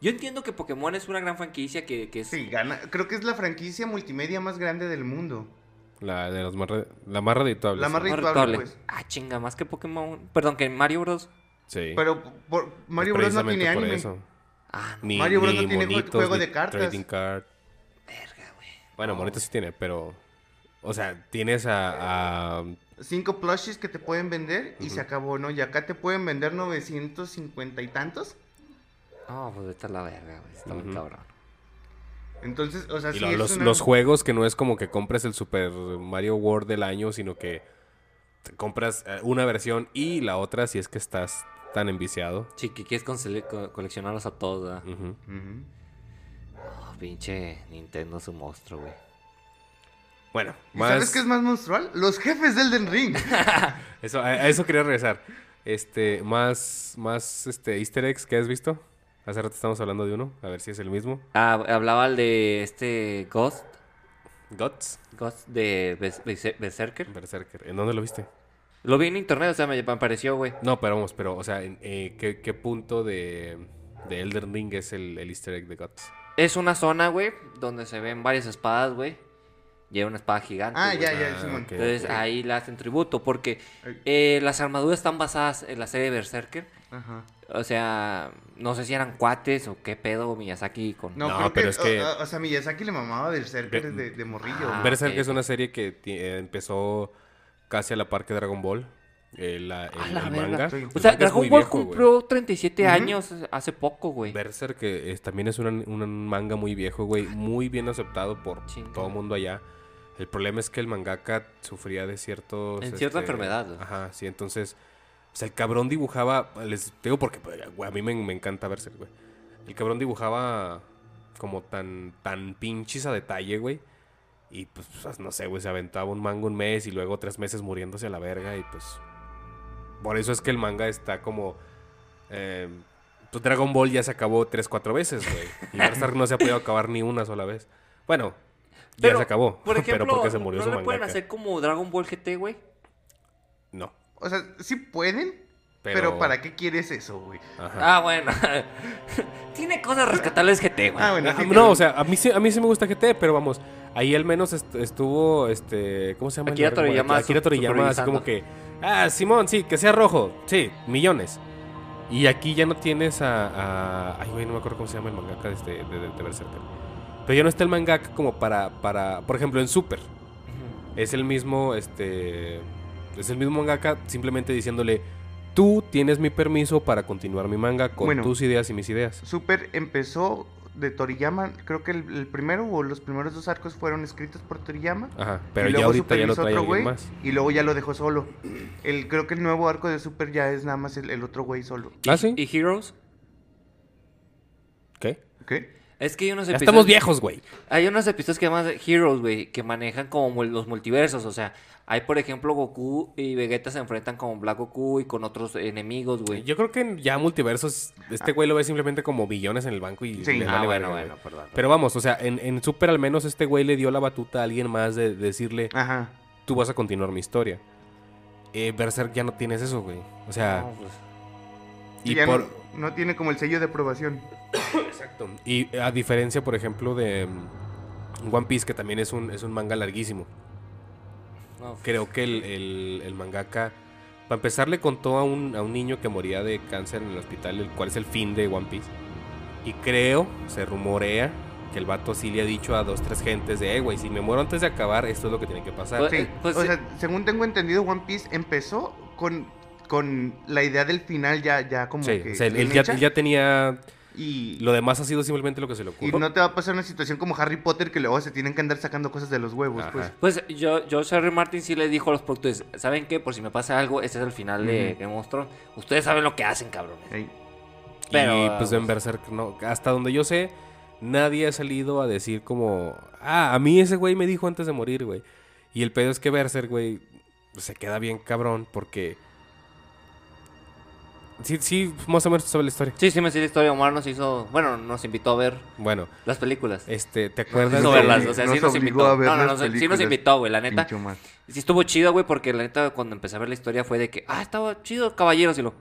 Yo entiendo que Pokémon es una gran franquicia que, que es... Sí, gana. Creo que es la franquicia multimedia más grande del mundo. La de las más, re- la más redituable. La más rentable. pues. Ah, chinga, más que Pokémon. Perdón, que Mario Bros. Sí. Pero por, Mario Bros no tiene anime. eso. Ah, no, Ni, Mario Bros no tiene monitos, juego de cartas. Trading card. verga, güey. Bueno, monitos sí tiene, pero. O sea, tienes a... a- Cinco plushies que te pueden vender y se acabó, ¿no? Y acá te pueden vender 950 y tantos. No, pues vete a la verga, güey. Está muy cabrón. Entonces, o sea, y sí lo- es los, una- los juegos que no es como que compres el Super Mario World del año, sino que te compras eh, una versión y la otra si es que estás tan enviciado. Sí, que quieres co- coleccionarlos a todos, ¿verdad? Oh, pinche Nintendo es un monstruo, güey. Bueno, ¿Y más... ¿Sabes qué es más monstrual? Los jefes del Elden Ring. Eso, a, a eso quería regresar. Este, más, más este, easter eggs que has visto. Hace rato estamos hablando de uno, a ver si es el mismo. Ah, hablaba el de este Ghost. Guts, Ghost de Berserker. Berserker. ¿En dónde lo viste? Lo vi en internet, o sea, me me apareció, güey. No, pero vamos, pero, o sea, en, eh, ¿qué, qué punto de, de Elden Ring es el, el easter egg de Guts? Es una zona, güey, donde se ven varias espadas, güey. Lleva una espada gigante. Ah, güey. ya, ya, Ah, Simón. ok. Entonces ahí le hacen tributo porque eh, las armaduras están basadas en la serie de Berserker. Ajá. O sea, no sé si eran cuates o qué pedo Miyazaki con... No, No, creo pero que, es que- O, o- sea, Miyazaki le mamaba Berserker Be- de, de morrillo. Ah, güey. Berserk ok, es una serie que eh, empezó casi a la par que Dragon Ball. eh, la- el, A la el verga. manga. O sea, Dragon Ball güey. cumplió 37 Ujú. años hace poco, güey. Berserk que es- también es un manga muy viejo, güey. Muy bien aceptado por Chinga. todo el mundo allá. El problema es que el mangaka sufría de ciertos... En cierta enfermedad, güey. Ajá, sí, entonces... O sea, el cabrón dibujaba... Les digo porque güey, a mí me, me encanta Berserk, güey. El cabrón dibujaba como tan, tan pinches a detalle, güey. Y pues, pues, no sé, güey, se aventaba un manga un mes y luego tres meses muriéndose a la verga y pues... Por eso es que el manga está como... eh, pues Dragon Ball ya se acabó tres, cuatro veces, güey. Y Berserk no se ha podido acabar ni una sola vez. Bueno, ya Pero, se acabó. Por ejemplo, pero porque se murió ¿no su le pueden hacer como Dragon Ball GT, güey? No. O sea, sí pueden, pero... Pero, ¿para qué quieres eso, güey? Ajá. Ah, bueno. Tiene cosas rescatables GT, güey. Ah, bueno, Ah, sí, no, o sea, a mí, sí, a mí sí me gusta GT, pero vamos, ahí al menos est- estuvo, este, ¿cómo se llama? el Akira? Toriyama Akira Toriyama, así como que, ah, Simón, sí, que sea rojo, sí, millones. Y aquí ya no tienes a, a- ay, güey, no me acuerdo cómo se llama el mangaka de, este- de, de- de Berserker. Pero ya no está el mangaka como para, para, por ejemplo, en Super. Es el mismo, este, es el mismo mangaka simplemente diciéndole, tú tienes mi permiso para continuar mi manga con Bueno. tus ideas y mis ideas. Super empezó de Toriyama, creo que el, el primero o los primeros dos arcos fueron escritos por Toriyama. Ajá, pero ya ahorita ya lo trae otro güey, más. Y luego ya lo dejó solo. El, creo que el nuevo arco de Super ya es nada más el, el otro güey solo. ¿Ah, sí? ¿Y Heroes? ¿Qué? ¿Qué? Es que hay unos Ya episodios... estamos viejos, güey. Hay unos episodios que llaman Heroes, güey, que manejan como los multiversos. O sea, hay, por ejemplo, Goku y Vegeta se enfrentan con Black Goku y con otros enemigos, güey. Yo creo que en ya multiversos, este güey lo ve simplemente como billones en el banco y Sí. le Ah, vale bueno, verga, bueno, perdón. Pero vamos, o sea, en, en Super al menos este güey le dio la batuta a alguien más de, de decirle, Ajá. tú vas a continuar mi historia. Eh, Berserk ya no tienes eso, güey. O sea, No, pues, y Y ya por... no, no tiene como el sello de aprobación. Exacto. Y a diferencia, por ejemplo, de mm, One Piece, que también es un, es un manga larguísimo. Creo que el, el- el mangaka, para empezar, le contó a un, a un niño que moría de cáncer en el hospital, el cual es el fin de One Piece. Y creo, se rumorea, que el vato sí le ha dicho a dos, tres gentes de, eh, güey, si me muero antes de acabar, esto es lo que tiene que pasar. Pues- Sí, Eh, pues o sí. sea, según tengo entendido, One Piece empezó con, con la idea del final ya, ya como sí, que o sea, él, ya, ya tenía... y, Lo demás ha sido simplemente lo que se le y ocurrió. no te va a pasar una situación como Harry Potter que luego se tienen que andar sacando cosas de los huevos, Ajá. pues. Pues yo, yo, Harry Martin sí le dijo a los productores, ¿saben qué? Por si me pasa algo, este es el final de. Game of Thrones. Ustedes saben lo que hacen, cabrones. Pero, y pues en. Berserk, no, hasta donde yo sé, nadie ha salido a decir como, ah, a mí ese güey me dijo antes de morir, güey. Y el pedo es que Berserk, güey, se queda bien cabrón porque... Sí, sí, más o menos sabe la historia. Sí, sí me sé la historia. Omar nos hizo, bueno, nos invitó a ver Bueno, las películas. este, ¿te acuerdas? No Nos de- verlas, o sea, nos sí nos obligó invitó. a ver No, no, las no, sí nos invitó, güey, la neta. Pincho mal. Sí estuvo chido, güey, porque la neta cuando empecé a ver la historia fue de que, ah, estaba chido, caballeros, y lo...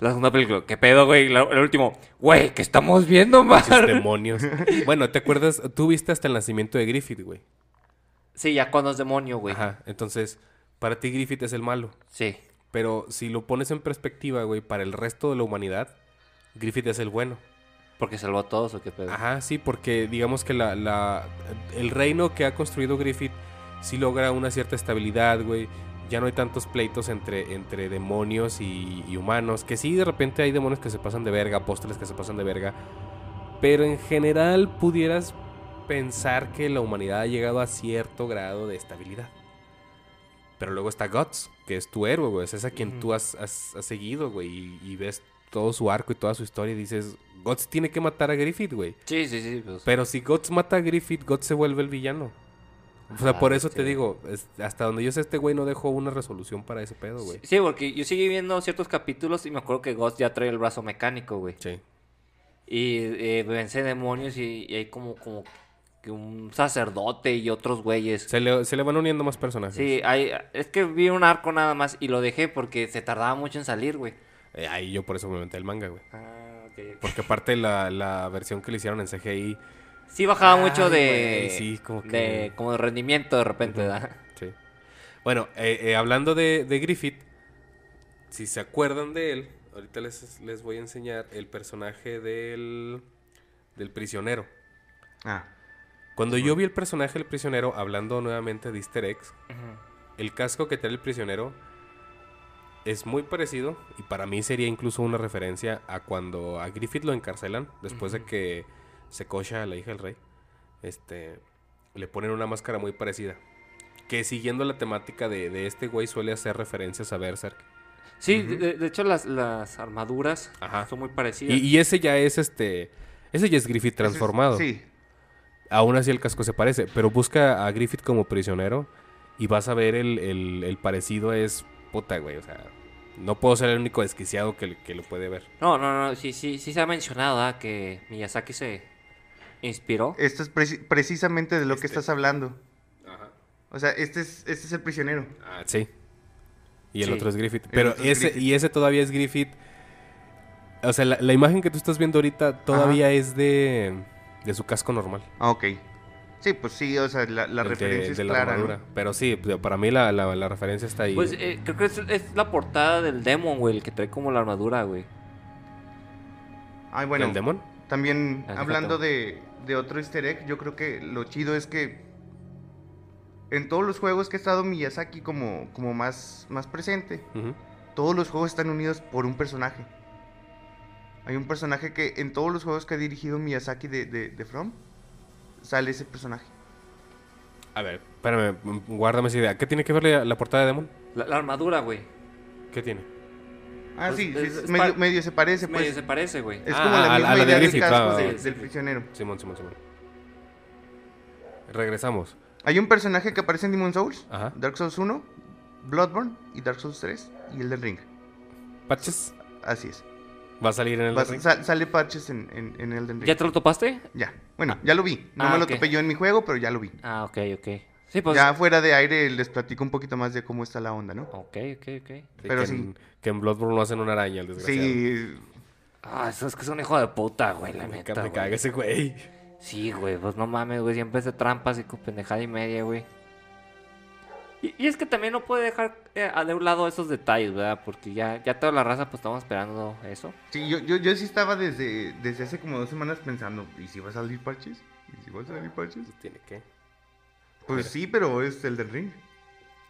La segunda película, ¿qué pedo, güey? La- El último, güey, ¿qué estamos viendo, Omar? demonios. bueno, ¿te acuerdas? Tú viste hasta el nacimiento de Griffith, güey. Sí, ya cuando es demonio, güey. Ajá, entonces, para ti Griffith es el malo. Sí. Pero si lo pones en perspectiva, güey, para el resto de la humanidad, Griffith es el bueno. Porque salvó a todos, ¿o qué pedo? Ajá, sí, porque digamos que la, la- el reino que ha construido Griffith sí logra una cierta estabilidad, güey. Ya no hay tantos pleitos entre, entre demonios y, y humanos. Que sí, de repente hay demonios que se pasan de verga, apóstoles que se pasan de verga. Pero en general pudieras pensar que la humanidad ha llegado a cierto grado de estabilidad. Pero luego está Guts, que es tu héroe, güey. Es a quien tú has, has- has seguido, güey. Y, y ves todo su arco y toda su historia y dices, Guts tiene que matar a Griffith, güey. Sí, sí, sí. pues. Pero si Guts mata a Griffith, Guts se vuelve el villano. O sea, Ah, por eso te digo, es- hasta donde yo sé, este güey no dejó una resolución para ese pedo, güey. Sí, porque yo seguí viendo ciertos capítulos y me acuerdo que Ghost ya trae el brazo mecánico, güey. Sí. Y eh, vence demonios y, y hay como, como que un sacerdote y otros güeyes. Se le, se le van uniendo más personajes. Sí, hay, es que vi un arco nada más y lo dejé porque se tardaba mucho en salir, güey. Eh, ahí yo por eso me metí el manga, güey. Ah, ok. Porque aparte la, la versión que le hicieron en CGI, Sí bajaba Ay, mucho de, güey, sí, como que- de como de rendimiento de repente, ¿verdad? Sí. Bueno, eh, eh, hablando de, de Griffith, si se acuerdan de él, ahorita les, les voy a enseñar el personaje del, del prisionero. Ah, Cuando yo vi el personaje del prisionero, hablando nuevamente de Easter eggs, el casco que trae el prisionero es muy parecido y para mí sería incluso una referencia a cuando a Griffith lo encarcelan después de que se cocha a la hija del rey. Este, le ponen una máscara muy parecida. Que siguiendo la temática de, de este güey suele hacer referencias a Berserk. Sí, de, de hecho las, las armaduras Ajá. son muy parecidas. Y, y ese ya es este, ese ya es Griffith es- transformado. Sí. Aún así el casco se parece, pero busca a Griffith como prisionero y vas a ver el, el- el parecido es puta, güey. O sea, no puedo ser el único desquiciado que, que lo puede ver. No, no, no, sí, sí, sí se ha mencionado ¿ah? que Miyazaki se inspiró. Esto es preci- precisamente de lo que Este. estás hablando. Ajá. O sea, este es, este es el prisionero. Ah, sí. Y el Sí. otro es Griffith. Pero es ese, Griffith. y ese todavía es Griffith. O sea, la, la imagen que tú estás viendo ahorita todavía es de, de su casco normal. Ah, ok. Sí, pues sí, o sea, la, la el de- referencia es de la clara. ¿no? armadura. Pero sí, pues, para mí la, la- la referencia está ahí. Pues eh, creo que es, es la portada del Demon, güey, el que trae como la armadura, güey. Ay, bueno, ¿El demon? también Ah, hablando de, de otro easter egg, yo creo que lo chido es que en todos los juegos que ha estado Miyazaki como, como más, más presente, todos los juegos están unidos por un personaje. Hay un personaje que en todos los juegos que ha dirigido Miyazaki de, de, de From, sale ese personaje. A ver, espérame, guárdame esa idea. ¿Qué tiene que ver la, la portada de Demon? La, la armadura, güey. ¿Qué tiene? Ah, Pues, sí, es- sí, es medio, se parece, pues. Medio se parece, güey. Es Ah, como a- la a misma la de idea del Griffith, casco ah, de- sí, del sí. prisionero. Simón, Simón, Simón. Regresamos. Hay un personaje que aparece en Demon Souls, Ajá. Dark Souls 1, Bloodborne y Dark Souls 3 y el del Ring. Patches. Así es. Va a salir en el ring? sa- sale patches en, en, en Elden Ring. ¿Ya te lo topaste? Ya. Bueno, ya lo vi. No Ah, me lo ok. topé yo en mi juego, pero ya lo vi. Ah, ok, ok. Sí, pues. ya fuera de aire les platico un poquito más de cómo está la onda, ¿no? Ok, ok, ok. Sí, pero que sí. En, que en Bloodborne no hacen una araña, el desgraciado. Sí. Ah, eso es que es un hijo de puta, güey, la neta. me caga ese güey. Sí, güey, pues no mames, güey, siempre hace trampas y con pendejada y media, güey. Y, y es que también no puede dejar eh, a- de un lado esos detalles, ¿verdad? Porque ya, ya toda la raza pues estamos esperando eso. Sí, yo, yo, yo sí estaba desde, desde hace como dos semanas pensando, ¿y si va a salir parches? ¿Y si va a salir parches? Tiene que. Pues Mira. sí, pero es el del ring.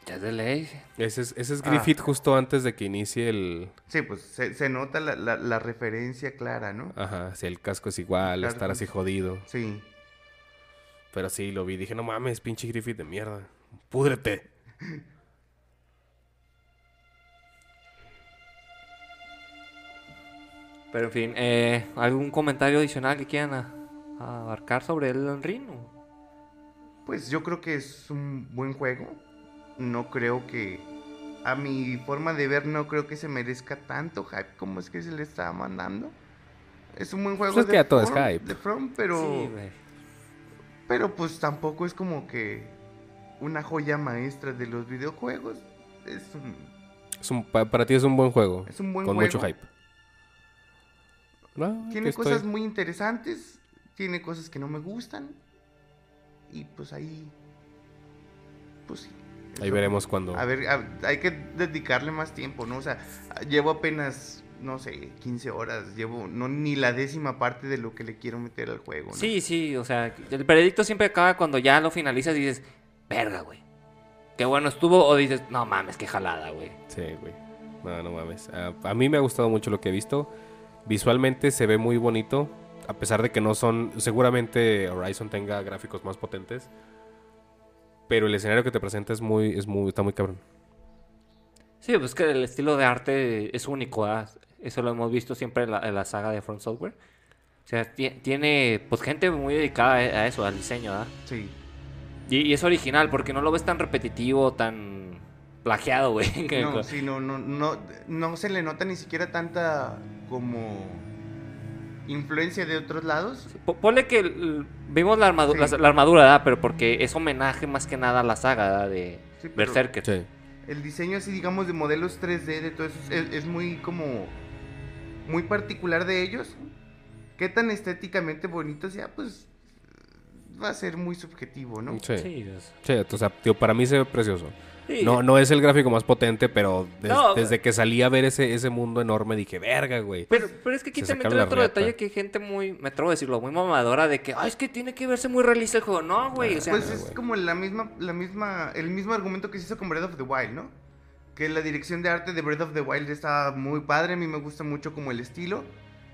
Ya es de ley. Ese es, ese es Ah. Griffith justo antes de que inicie el. Sí, pues se, se nota la, la, la referencia clara, ¿no? Ajá, si el casco es igual, Claro, estar pues. así jodido. Sí. Pero sí, lo vi. Dije, no mames, pinche Griffith de mierda. Púdrete. Pero en fin, eh, ¿algún comentario adicional que quieran a- a abarcar sobre el Ring? Pues yo creo que es un buen juego. No creo que. A mi forma de ver, no creo que se merezca tanto hype como es que se le está mandando. Es un buen juego Pues es que ya todo es From- hype. de From, pero. Sí. Pero pues tampoco es como que una joya maestra de los videojuegos. Es un, Es un, pa- para ti es un buen juego. es un buen con juego. mucho hype. No, Tiene cosas estoy. muy interesantes, tiene cosas que no me gustan. Y pues ahí. Pues sí. Ahí Eso- veremos cuando. A ver, a- hay que dedicarle más tiempo, ¿no? O sea, llevo apenas, no sé, 15 horas, llevo no ni la décima parte de lo que le quiero meter al juego, ¿no? Sí, sí, o sea, el veredicto siempre acaba cuando ya lo finalizas y dices, verga, güey. qué bueno estuvo, o dices, no mames, qué jalada, güey. Sí, güey. No, no mames. A, a mí me ha gustado mucho lo que he visto. Visualmente se ve muy bonito. A pesar de que no son. Seguramente Horizon tenga gráficos más potentes. Pero el escenario que te presenta es muy. Es muy está muy cabrón. Sí, pues que el estilo de arte es único, ¿verdad? Eso lo hemos visto siempre en la, en la saga de Front Software. O sea, ti- tiene pues gente muy dedicada a a eso, al diseño, ¿verdad? Sí. Y, y es original, porque no lo ves tan repetitivo, tan plagiado, güey. No, sí, no, no, no, no se le nota ni siquiera tanta como influencia de otros lados. Po- Ponle que vimos la, armadu- Sí. la, la armadura, ¿verdad? Pero porque es homenaje más que nada a la saga, ¿verdad? De Sí, Berserker. Sí. El diseño así, digamos, de modelos 3D, de todo eso, es, es muy como, muy particular de ellos. Qué tan estéticamente bonito sea, pues va a ser muy subjetivo, ¿no? Sí. Sí, es- Sí, o sea, tío, para mí se ve precioso. sí. No, no es el gráfico más potente, pero des- No, desde que salí a ver ese, ese mundo enorme dije, verga, güey. Pero, pero es que aquí Se también trae la otro detalle que hay gente muy, me atrevo a decirlo, muy mamadora de que, ay, es que tiene que verse muy realista el juego. No, güey, o sea, Pues es güey. como la misma, la misma, el mismo argumento que se hizo con Breath of the Wild, ¿no? Que la dirección de arte de Breath of the Wild está muy padre, a mí me gusta mucho como el estilo,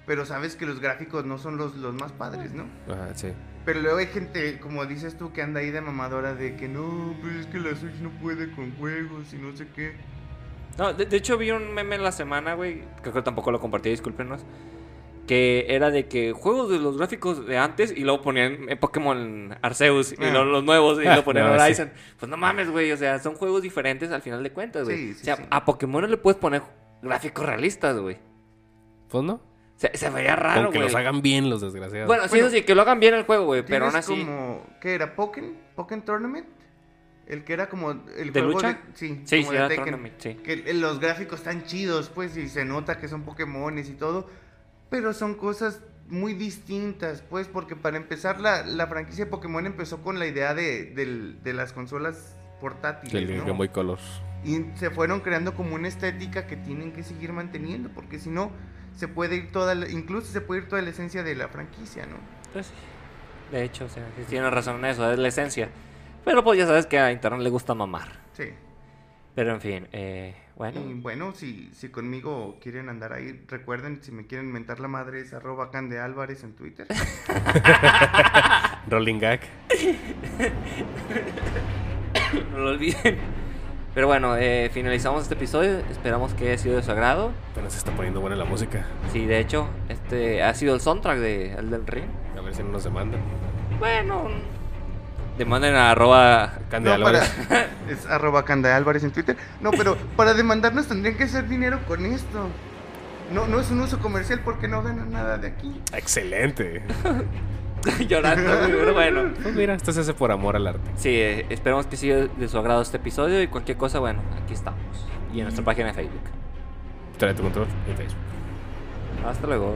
pero sabes que los gráficos no son los, los más padres, ¿no? Ajá, sí. Pero luego hay gente, como dices tú, que anda ahí de mamadora de que no, pues es que la Switch no puede con juegos y no sé qué. No, de, de hecho vi un meme en la semana, güey, que creo que tampoco lo compartí, discúlpenos, que era de que juegos de los gráficos de antes y luego ponían en Pokémon Arceus y Ah. luego los nuevos y Ah, lo ponían no, sí. Pues no mames, güey, o sea, son juegos diferentes al final de cuentas, güey. Sí, sí, o sea, sí. a Pokémon no le puedes poner gráficos realistas, güey. Pues no. Se, se vería raro, Con que güey. los hagan bien los desgraciados. Bueno, sí, Bueno, eso sí, que lo hagan bien el juego, güey, pero aún así... como, ¿qué era? ¿Pokémon? ¿Pokémon Tournament? El que era como el ¿De juego lucha? de... Sí, Sí, como sí, de Tekken. Tournament, sí. Que los gráficos están chidos, pues, y se nota que son Pokémones y todo. Pero son cosas muy distintas, pues, porque para empezar, la, la franquicia de Pokémon empezó con la idea de, del- de las consolas portátiles, el ¿no? Game Boy Color. Y se fueron creando como una estética que tienen que seguir manteniendo, porque si no, se puede ir toda, la- incluso se puede ir toda la esencia de la franquicia, ¿no? Pues sí. De hecho, o sea, sí tienes razón en eso, es la esencia. Pero pues ya sabes que a Internet le gusta mamar. Sí. Pero en fin, eh, bueno. Y bueno, si, si conmigo quieren andar ahí, recuerden, si me quieren mentar la madre es arroba Cande Álvarez en Twitter. Rolling Gag. No lo olviden. Pero bueno, eh, finalizamos este episodio. Esperamos que haya sido de su agrado. Apenas se está poniendo buena la música. Sí, de hecho, este ha sido el soundtrack de Elden Ring. A ver si no nos demandan. Bueno, demanden a arroba. Cande No, para, Álvarez. es arroba Cande Álvarez en Twitter. No, pero para demandarnos tendrían que hacer dinero con esto. No, no es un uso comercial porque no ganan nada de aquí. Excelente. llorando, pero bueno. Pues mira, esto se hace por amor al arte. Sí, eh, esperamos que siga de su agrado este episodio y cualquier cosa, bueno, aquí estamos. Y en nuestra página de Facebook. Trae tu control en Facebook. Hasta luego.